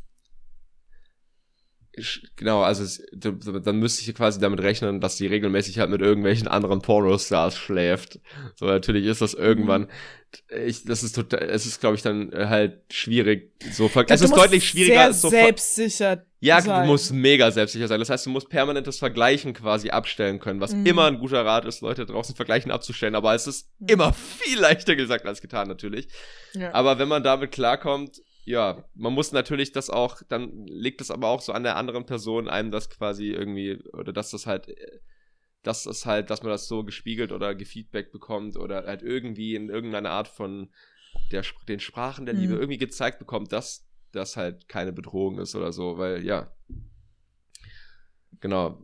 Genau, also es, dann müsste ich quasi damit rechnen, dass sie regelmäßig halt mit irgendwelchen anderen Pornostars schläft. So, natürlich ist das irgendwann, mhm. ich, das ist total, es ist, glaube ich, dann halt schwierig. So, glaub, es ist deutlich schwieriger. Sehr so selbstsicher ja, sein. du musst mega selbstsicher sein. Das heißt, du musst permanentes Vergleichen quasi abstellen können, was mhm. immer ein guter Rat ist, Leute draußen Vergleichen abzustellen. Aber es ist mhm. immer viel leichter gesagt als getan, natürlich. Ja. Aber wenn man damit klarkommt, ja, man muss natürlich das auch, dann liegt es aber auch so an der anderen Person, einem das quasi irgendwie, oder dass das halt, dass das halt, dass man das so gespiegelt oder gefeedback bekommt oder halt irgendwie in irgendeiner Art von der, den Sprachen der Liebe mhm. irgendwie gezeigt bekommt, dass das halt keine Bedrohung ist oder so, weil ja. Genau.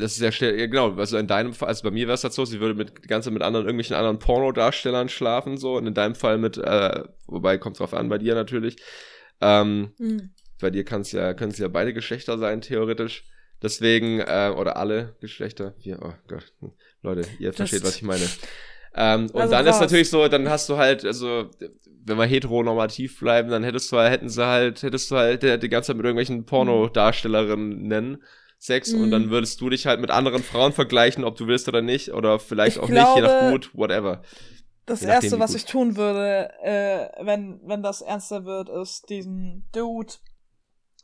Das ist ja schnell, ja, genau, also in deinem Fall, also bei mir wäre es halt so, sie würde mit ganze mit anderen, irgendwelchen anderen Pornodarstellern schlafen, so, und in deinem Fall mit, äh, wobei kommt drauf an, bei dir natürlich. Ähm, mhm. Bei dir kann es ja, können es ja beide Geschlechter sein, theoretisch. Deswegen, äh, oder alle Geschlechter. Ja, oh Gott. Leute, ihr das versteht, was ich meine. Ähm, und also dann raus. ist natürlich so, dann hast du halt, also wenn wir heteronormativ bleiben, dann hättest du halt, hätten sie halt, hättest du halt die ganze Zeit mit irgendwelchen Pornodarstellerinnen nennen. Sex mhm. und dann würdest du dich halt mit anderen Frauen vergleichen, ob du willst oder nicht, oder vielleicht ich auch glaube, nicht, je nach gut, whatever. Das nachdem, erste, was ich tun würde, äh, wenn, wenn das ernster wird, ist diesen Dude,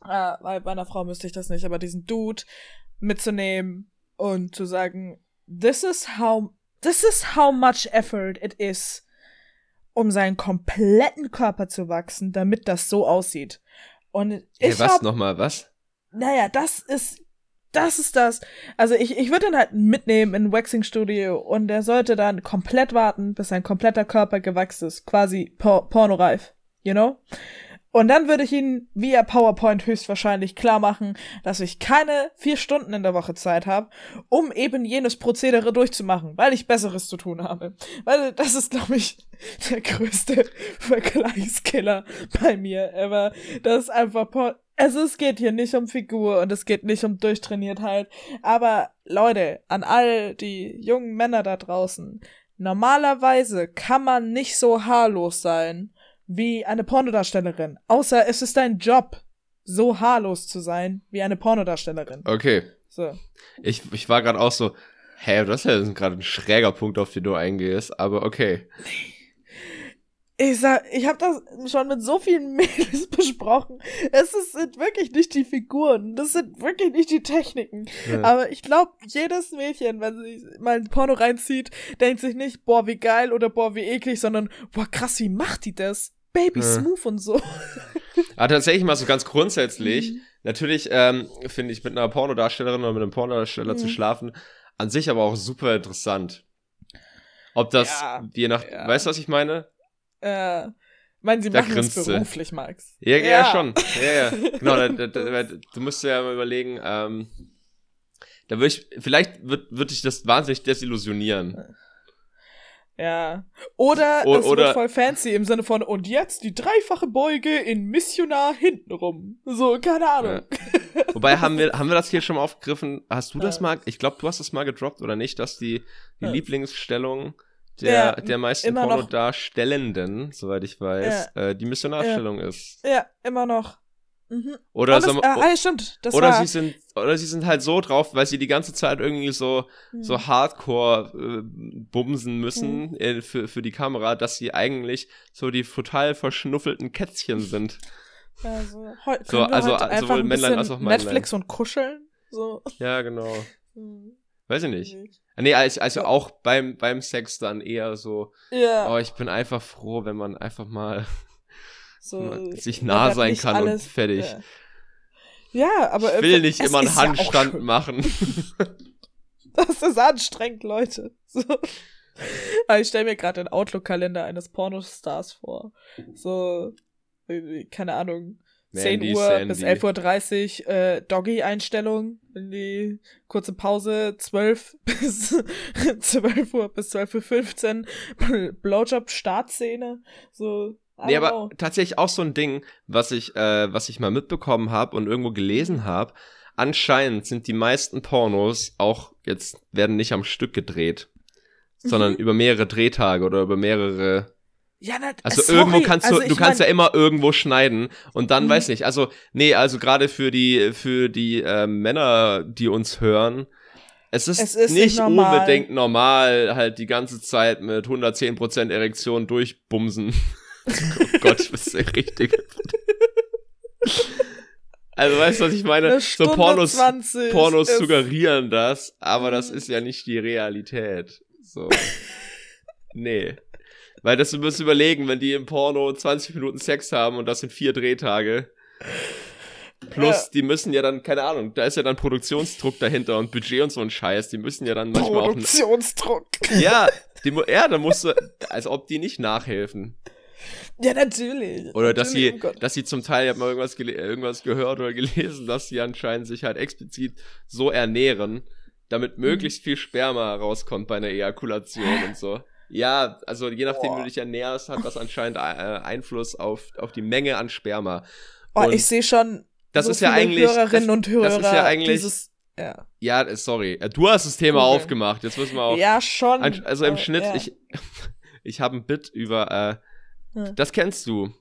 äh, weil bei einer Frau müsste ich das nicht, aber diesen Dude mitzunehmen und zu sagen, this is how, this is how much effort it is um seinen kompletten Körper zu wachsen, damit das so aussieht. Und ich hey, was nochmal, was? Naja, das ist, das ist das. Also ich, ich würde ihn halt mitnehmen in ein Waxing-Studio und er sollte dann komplett warten, bis sein kompletter Körper gewachsen ist. Quasi por pornoreif. You know? Und dann würde ich Ihnen via PowerPoint höchstwahrscheinlich klar machen, dass ich keine vier Stunden in der Woche Zeit habe, um eben jenes Prozedere durchzumachen, weil ich Besseres zu tun habe. Weil das ist, glaube ich, der größte Vergleichskiller bei mir ever. Das ist einfach, also es geht hier nicht um Figur und es geht nicht um Durchtrainiertheit. Aber Leute, an all die jungen Männer da draußen, normalerweise kann man nicht so haarlos sein wie eine Pornodarstellerin. Außer es ist dein Job, so haarlos zu sein wie eine Pornodarstellerin. Okay. So. Ich, ich war gerade auch so, hä, das ist ja gerade ein schräger Punkt, auf den du eingehst, aber okay. Ich sag, ich habe das schon mit so vielen Mädels besprochen. Es ist, sind wirklich nicht die Figuren, das sind wirklich nicht die Techniken. Ja. Aber ich glaube, jedes Mädchen, wenn sie mal ein Porno reinzieht, denkt sich nicht, boah, wie geil oder boah, wie eklig, sondern boah, krass, wie macht die das? Baby ja. Smooth und so. Aber tatsächlich mal so ganz grundsätzlich, mhm. natürlich ähm, finde ich mit einer Pornodarstellerin oder mit einem Pornodarsteller mhm. zu schlafen an sich aber auch super interessant. Ob das ja, je nach, weißt du, was ich meine? Äh, meinen Sie da machen es beruflich, Max? Ja, ja, ja, schon. Ja, ja. genau, da, da, da, du musst ja mal überlegen, ähm, da würde ich, vielleicht wird, wird dich das wahnsinnig desillusionieren. Ja. Oder o es oder, wird voll fancy im Sinne von, und jetzt die dreifache Beuge in Missionar hintenrum. So, keine Ahnung. Ja. Wobei, haben wir, haben wir das hier schon mal aufgegriffen? Hast du das mal, ich glaube, du hast das mal gedroppt, oder nicht, dass die, die ja. Lieblingsstellung der, ja, der meisten Pornodarstellenden, soweit ich weiß, äh, die Missionarstellung ist. Ja, immer noch. Mhm. Oder, Alles, so, äh, stimmt, das oder war. sie sind oder sie sind halt so drauf, weil sie die ganze Zeit irgendwie so mhm. so Hardcore äh, bumsen müssen mhm. äh, für für die Kamera, dass sie eigentlich so die total verschnuffelten Kätzchen sind. Also, heu, so, also halt sowohl Männlein als auch Männlein. Netflix und kuscheln so. Ja, genau. Mhm. Weiß ich nicht. Nee, also, auch beim, beim Sex dann eher so, ja. oh, ich bin einfach froh, wenn man einfach mal so, sich nah sein kann alles, und fertig. Ja. ja aber ich will nicht immer einen Handstand ja machen. das ist anstrengend, Leute. So. Aber ich stelle mir gerade den Outlook-Kalender eines Pornostars vor. So, keine Ahnung, Mandy, 10 Uhr Sandy. bis 11.30 Uhr äh, Doggy-Einstellung in die kurze Pause, 12 bis 12 Uhr bis 12.15 Uhr Blowjob-Startszene, so Nee, aber tatsächlich auch so ein Ding, was ich, äh, was ich mal mitbekommen habe und irgendwo gelesen habe. Anscheinend sind die meisten Pornos auch jetzt werden nicht am Stück gedreht, mhm. sondern über mehrere Drehtage oder über mehrere. Ja, na, also sorry, irgendwo kannst du, also du kannst mein, ja immer irgendwo schneiden und dann mhm. weiß nicht. Also nee, also gerade für die für die äh, Männer, die uns hören, es ist, es ist nicht, nicht normal. unbedingt normal, halt die ganze Zeit mit 110% Erektion durchbumsen. oh Gott, was ist der richtige? Also weißt du, was ich meine? So Pornos, Pornos suggerieren das, aber das ist ja nicht die Realität. So. nee. Weil das du musst überlegen, wenn die im Porno 20 Minuten Sex haben und das sind vier Drehtage. Plus, ja. die müssen ja dann, keine Ahnung, da ist ja dann Produktionsdruck dahinter und Budget und so ein Scheiß. Die müssen ja dann manchmal Produktionsdruck. auch. Produktionsdruck. Ja, die, ja, da musst du, als ob die nicht nachhelfen. Ja, natürlich. Oder dass natürlich, sie, oh dass sie zum Teil, ich habe mal irgendwas, irgendwas gehört oder gelesen, dass sie anscheinend sich halt explizit so ernähren, damit mhm. möglichst viel Sperma rauskommt bei einer Ejakulation und so. Ja, also je nachdem, wie du dich ernährst, hat das anscheinend äh, Einfluss auf, auf die Menge an Sperma. Oh, ich sehe schon. Das so ist ja eigentlich. Hörerinnen das, und Hörer. Das ist ja eigentlich. Dieses, ja. ja, sorry. Du hast das Thema okay. aufgemacht. Jetzt müssen wir auch. Ja, schon. Also im Schnitt, ja. ich, ich habe ein Bit über äh, das kennst du.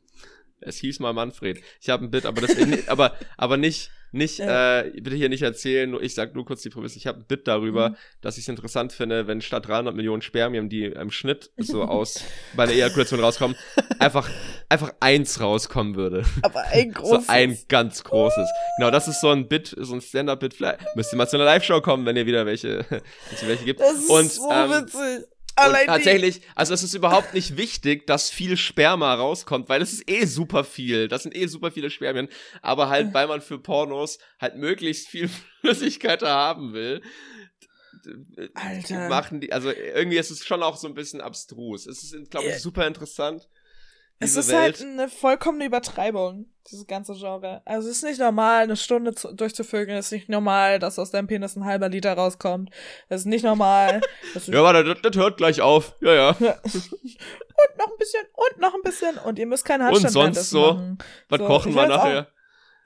Es hieß mal Manfred. Ich habe ein Bit, aber das aber aber nicht nicht ja. äh, bitte hier nicht erzählen, nur ich sag nur kurz die Prämisse. Ich habe ein Bit darüber, mhm. dass ich es interessant finde, wenn statt 300 Millionen Spermien, die im Schnitt so aus bei der Ejakulation rauskommen, einfach einfach eins rauskommen würde. Aber ein großes. So ein ganz großes. Genau, das ist so ein Bit, so ein Stand-up-Bit. Vielleicht müsst ihr mal zu einer Live-Show kommen, wenn ihr wieder welche, welche gibt. Das ist Und, so ähm, witzig. Allein tatsächlich, also es ist überhaupt nicht wichtig, dass viel Sperma rauskommt, weil es ist eh super viel. Das sind eh super viele Spermien. Aber halt, weil man für Pornos halt möglichst viel Flüssigkeit haben will, Alter. machen die, also irgendwie ist es schon auch so ein bisschen abstrus. Es ist, glaube ich, super interessant. Es ist halt Welt. halt eine vollkommene Übertreibung, dieses ganze Genre. Also es ist nicht normal, eine Stunde zu, durchzuvögeln. Es ist nicht normal, dass aus deinem Penis ein halber Liter rauskommt. Es ist nicht normal. ja, warte, das, das hört gleich auf. Ja, ja. und noch ein bisschen, und noch ein bisschen. Und ihr müsst keinen Handstand Und sonst so. Machen. Was so, kochen wir nachher?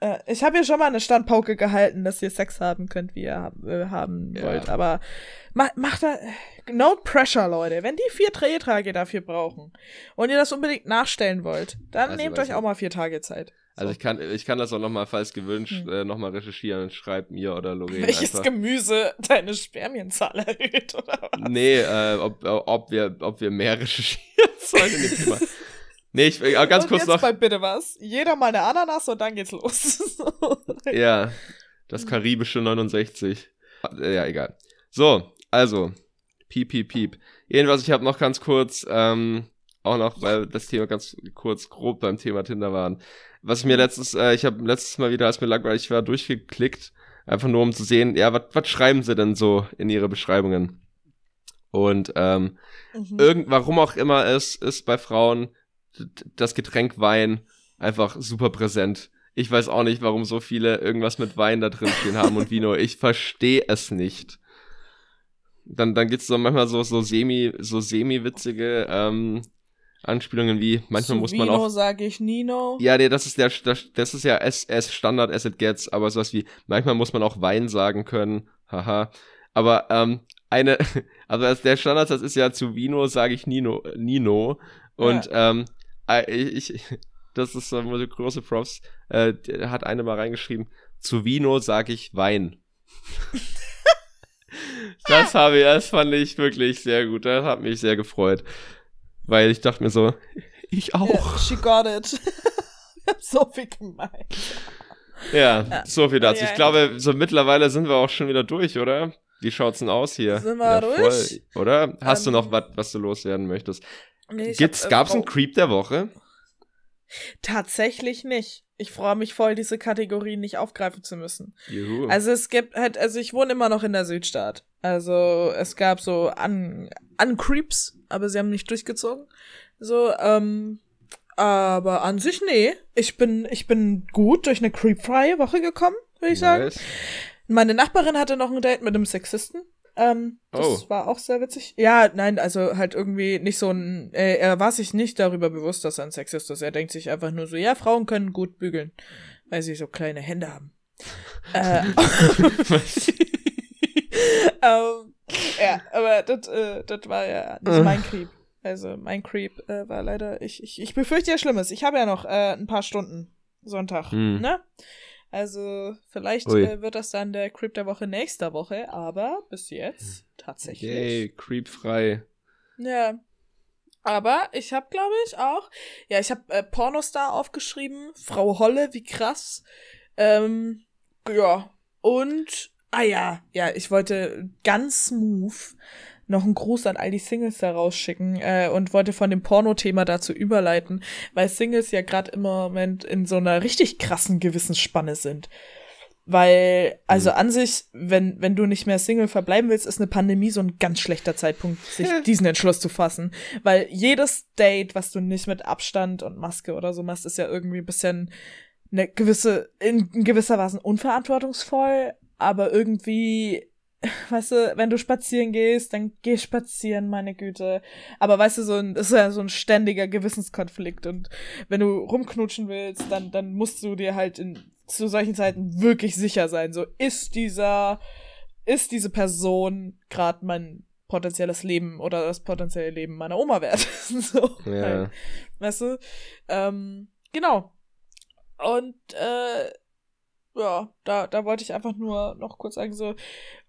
Äh, ich habe ja schon mal eine Standpauke gehalten, dass ihr Sex haben könnt, wie ihr äh, haben ja. wollt. Aber macht mach da. No pressure, Leute. Wenn die vier Drehtage dafür brauchen und ihr das unbedingt nachstellen wollt, dann also, nehmt euch auch mal vier Tage Zeit. So. Also ich kann, ich kann das auch nochmal, falls gewünscht, hm. äh, nochmal recherchieren. Schreibt mir oder Lorena. Welches einfach. Gemüse deine Spermienzahl erhöht, oder was? Nee, äh, ob, ob, wir, ob wir mehr recherchieren sollen in dem Thema. Nee, ich, äh, ganz und kurz jetzt noch. Bei bitte was. Jeder mal eine Ananas und dann geht's los. ja, das karibische 69. Ja, egal. So, also, piep, piep, piep. Jedenfalls, ich habe noch ganz kurz, ähm, auch noch, weil das Thema ganz kurz grob beim Thema Tinder waren. was ich mir letztes, äh, ich habe letztes Mal wieder, als mir langweilig war, durchgeklickt, einfach nur um zu sehen, ja, was schreiben sie denn so in ihre Beschreibungen? Und ähm, mhm. irgend, warum auch immer es ist bei Frauen das Getränk Wein einfach super präsent. Ich weiß auch nicht, warum so viele irgendwas mit Wein da drin stehen haben und Vino. Ich verstehe es nicht. Dann, dann gibt's so manchmal so, so semi, so semi-witzige ähm, Anspielungen wie, manchmal Zu muss man Vino auch. sage ich Nino. Ja, nee, das ist der, das, das ist ja as, Standard as it gets, aber sowas wie, manchmal muss man auch Wein sagen können. Haha. Aber ähm, eine, also der Standardsatz ist ja zu Vino sage ich Nino, Nino. Und ja. ähm, ich, ich, das ist so große Props. Äh, hat eine mal reingeschrieben, zu Vino sage ich Wein. das habe ich, das fand ich wirklich sehr gut. Das hat mich sehr gefreut. Weil ich dachte mir so, ich auch. Yeah, she got it. so viel gemeint. Ja, ja, so viel dazu. Ich glaube, so mittlerweile sind wir auch schon wieder durch, oder? Wie schaut's denn aus hier? Sind wir ja, durch? Voll, oder? Hast um, du noch ähm, was, was du loswerden möchtest? Nee, Gibt's, äh, gab's einen Creep der Woche? Tatsächlich nicht. Ich freue mich voll, diese Kategorien nicht aufgreifen zu müssen. Juhu. Also es gibt halt, also ich wohne immer noch in der Südstadt. Also es gab so an, an Creeps, aber sie haben nicht durchgezogen. So, ähm, aber an sich, nee. Ich bin, ich bin gut durch eine creepfreie Woche gekommen, würde ich nice. sagen. Meine Nachbarin hatte noch ein Date mit einem Sexisten. Ähm, das oh. war auch sehr witzig. Ja, nein, also halt irgendwie nicht so ein. Äh, er war sich nicht darüber bewusst, dass er ein Sexist ist. Er denkt sich einfach nur so, ja, Frauen können gut bügeln, weil sie so kleine Hände haben. äh, ähm, ja, aber das, äh, das war ja nicht mein Creep. Also mein Creep äh, war leider. Ich, ich, ich befürchte ja Schlimmes. Ich habe ja noch äh, ein paar Stunden Sonntag, hm. ne? Also vielleicht äh, wird das dann der Creep der Woche nächster Woche, aber bis jetzt hm. tatsächlich. Yay, Creep frei. Ja. Aber ich habe, glaube ich, auch, ja, ich habe äh, Pornostar aufgeschrieben, Frau Holle, wie krass. Ähm, ja, und, ah ja, ja, ich wollte ganz smooth noch einen Gruß an all die Singles da rausschicken äh, und wollte von dem Porno-Thema dazu überleiten, weil Singles ja gerade im Moment in so einer richtig krassen Gewissensspanne sind. Weil, also mhm. an sich, wenn, wenn du nicht mehr Single verbleiben willst, ist eine Pandemie so ein ganz schlechter Zeitpunkt, sich diesen Entschluss zu fassen. Weil jedes Date, was du nicht mit Abstand und Maske oder so machst, ist ja irgendwie ein bisschen eine gewisse, in, in gewisser Weise unverantwortungsvoll, aber irgendwie weißt du, wenn du spazieren gehst, dann geh spazieren, meine Güte. Aber weißt du, so ein, das ist ja so ein ständiger Gewissenskonflikt. Und wenn du rumknutschen willst, dann, dann musst du dir halt in, zu solchen Zeiten wirklich sicher sein. So, ist dieser, ist diese Person gerade mein potenzielles Leben oder das potenzielle Leben meiner Oma wert? so, ja. Halt, weißt du? Ähm, genau. Und, äh, ja, da, da wollte ich einfach nur noch kurz sagen, so,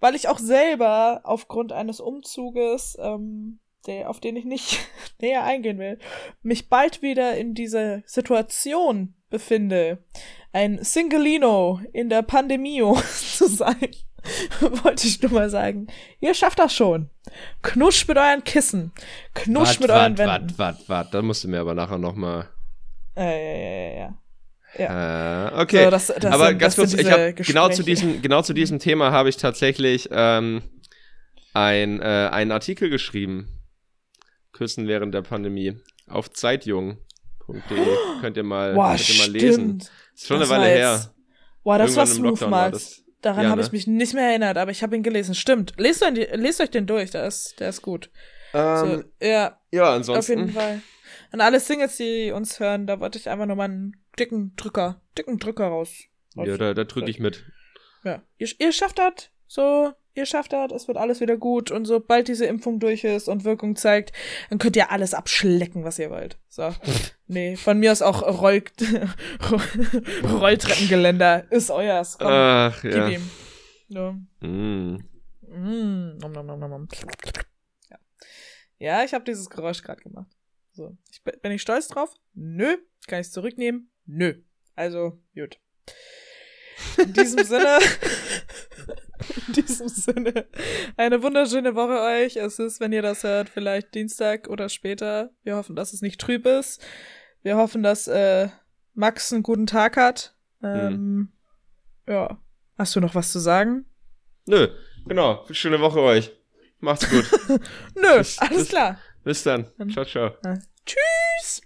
weil ich auch selber aufgrund eines Umzuges, ähm, der, auf den ich nicht näher eingehen will, mich bald wieder in diese Situation befinde, ein Singelino in der Pandemie zu sein, wollte ich nur mal sagen, ihr schafft das schon. Knusch mit euren Kissen. Knusch wat, mit wat, euren Wänden. Warte, warte, warte, da musst du mir aber nachher noch mal ja, ja, ja, ja. Ja. Äh, okay. So, das, das Aber sind, ganz kurz, ich hab, genau zu diesem, genau zu diesem Thema habe ich tatsächlich ähm, ein, äh, einen Artikel geschrieben. Küssen während der Pandemie. Auf zeitjung.de könnt ihr mal, Boah, könnt ihr mal lesen. Ist schon eine Weile her. Boah, das war smooth, Max. Daran ja, habe ne? ich mich nicht mehr erinnert, aber ich habe ihn gelesen. Stimmt. Lest, euch, lest euch den durch, der ist, der ist gut. Ähm, so, ja. Ja, ansonsten. Auf jeden Fall. An alle Singles, die uns hören, da wollte ich einfach nur mal einen dicken Drücker, dicken Drücker raus. Ja, da, da drücke ich mit. Ja. Ihr, ihr schafft das, so, ihr schafft das, es wird alles wieder gut und sobald diese Impfung durch ist und Wirkung zeigt, dann könnt ihr alles abschlecken, was ihr wollt. So. nee, von mir aus auch Roll Rolltreppengeländer ist euers. Komm, Ach, ja. Gib ihm. Ja. Mm. Mm. Nom, nom, nom, nom. Ja. ja, ich habe dieses Geräusch gerade gemacht. So. Ich, bin ich stolz drauf? Nö. Kann ich es zurücknehmen? Nö. Also, gut. In diesem Sinne, in diesem Sinne, eine wunderschöne Woche euch. Es ist, wenn ihr das hört, vielleicht Dienstag oder später. Wir hoffen, dass es nicht trüb ist. Wir hoffen, dass äh, Max einen guten Tag hat. Ähm, mhm. Ja. Hast du noch was zu sagen? Nö, genau. Schöne Woche euch. Macht's gut. Nö, bis, alles bis, klar. Bis dann. Ciao, ciao. Ja. Tschüss.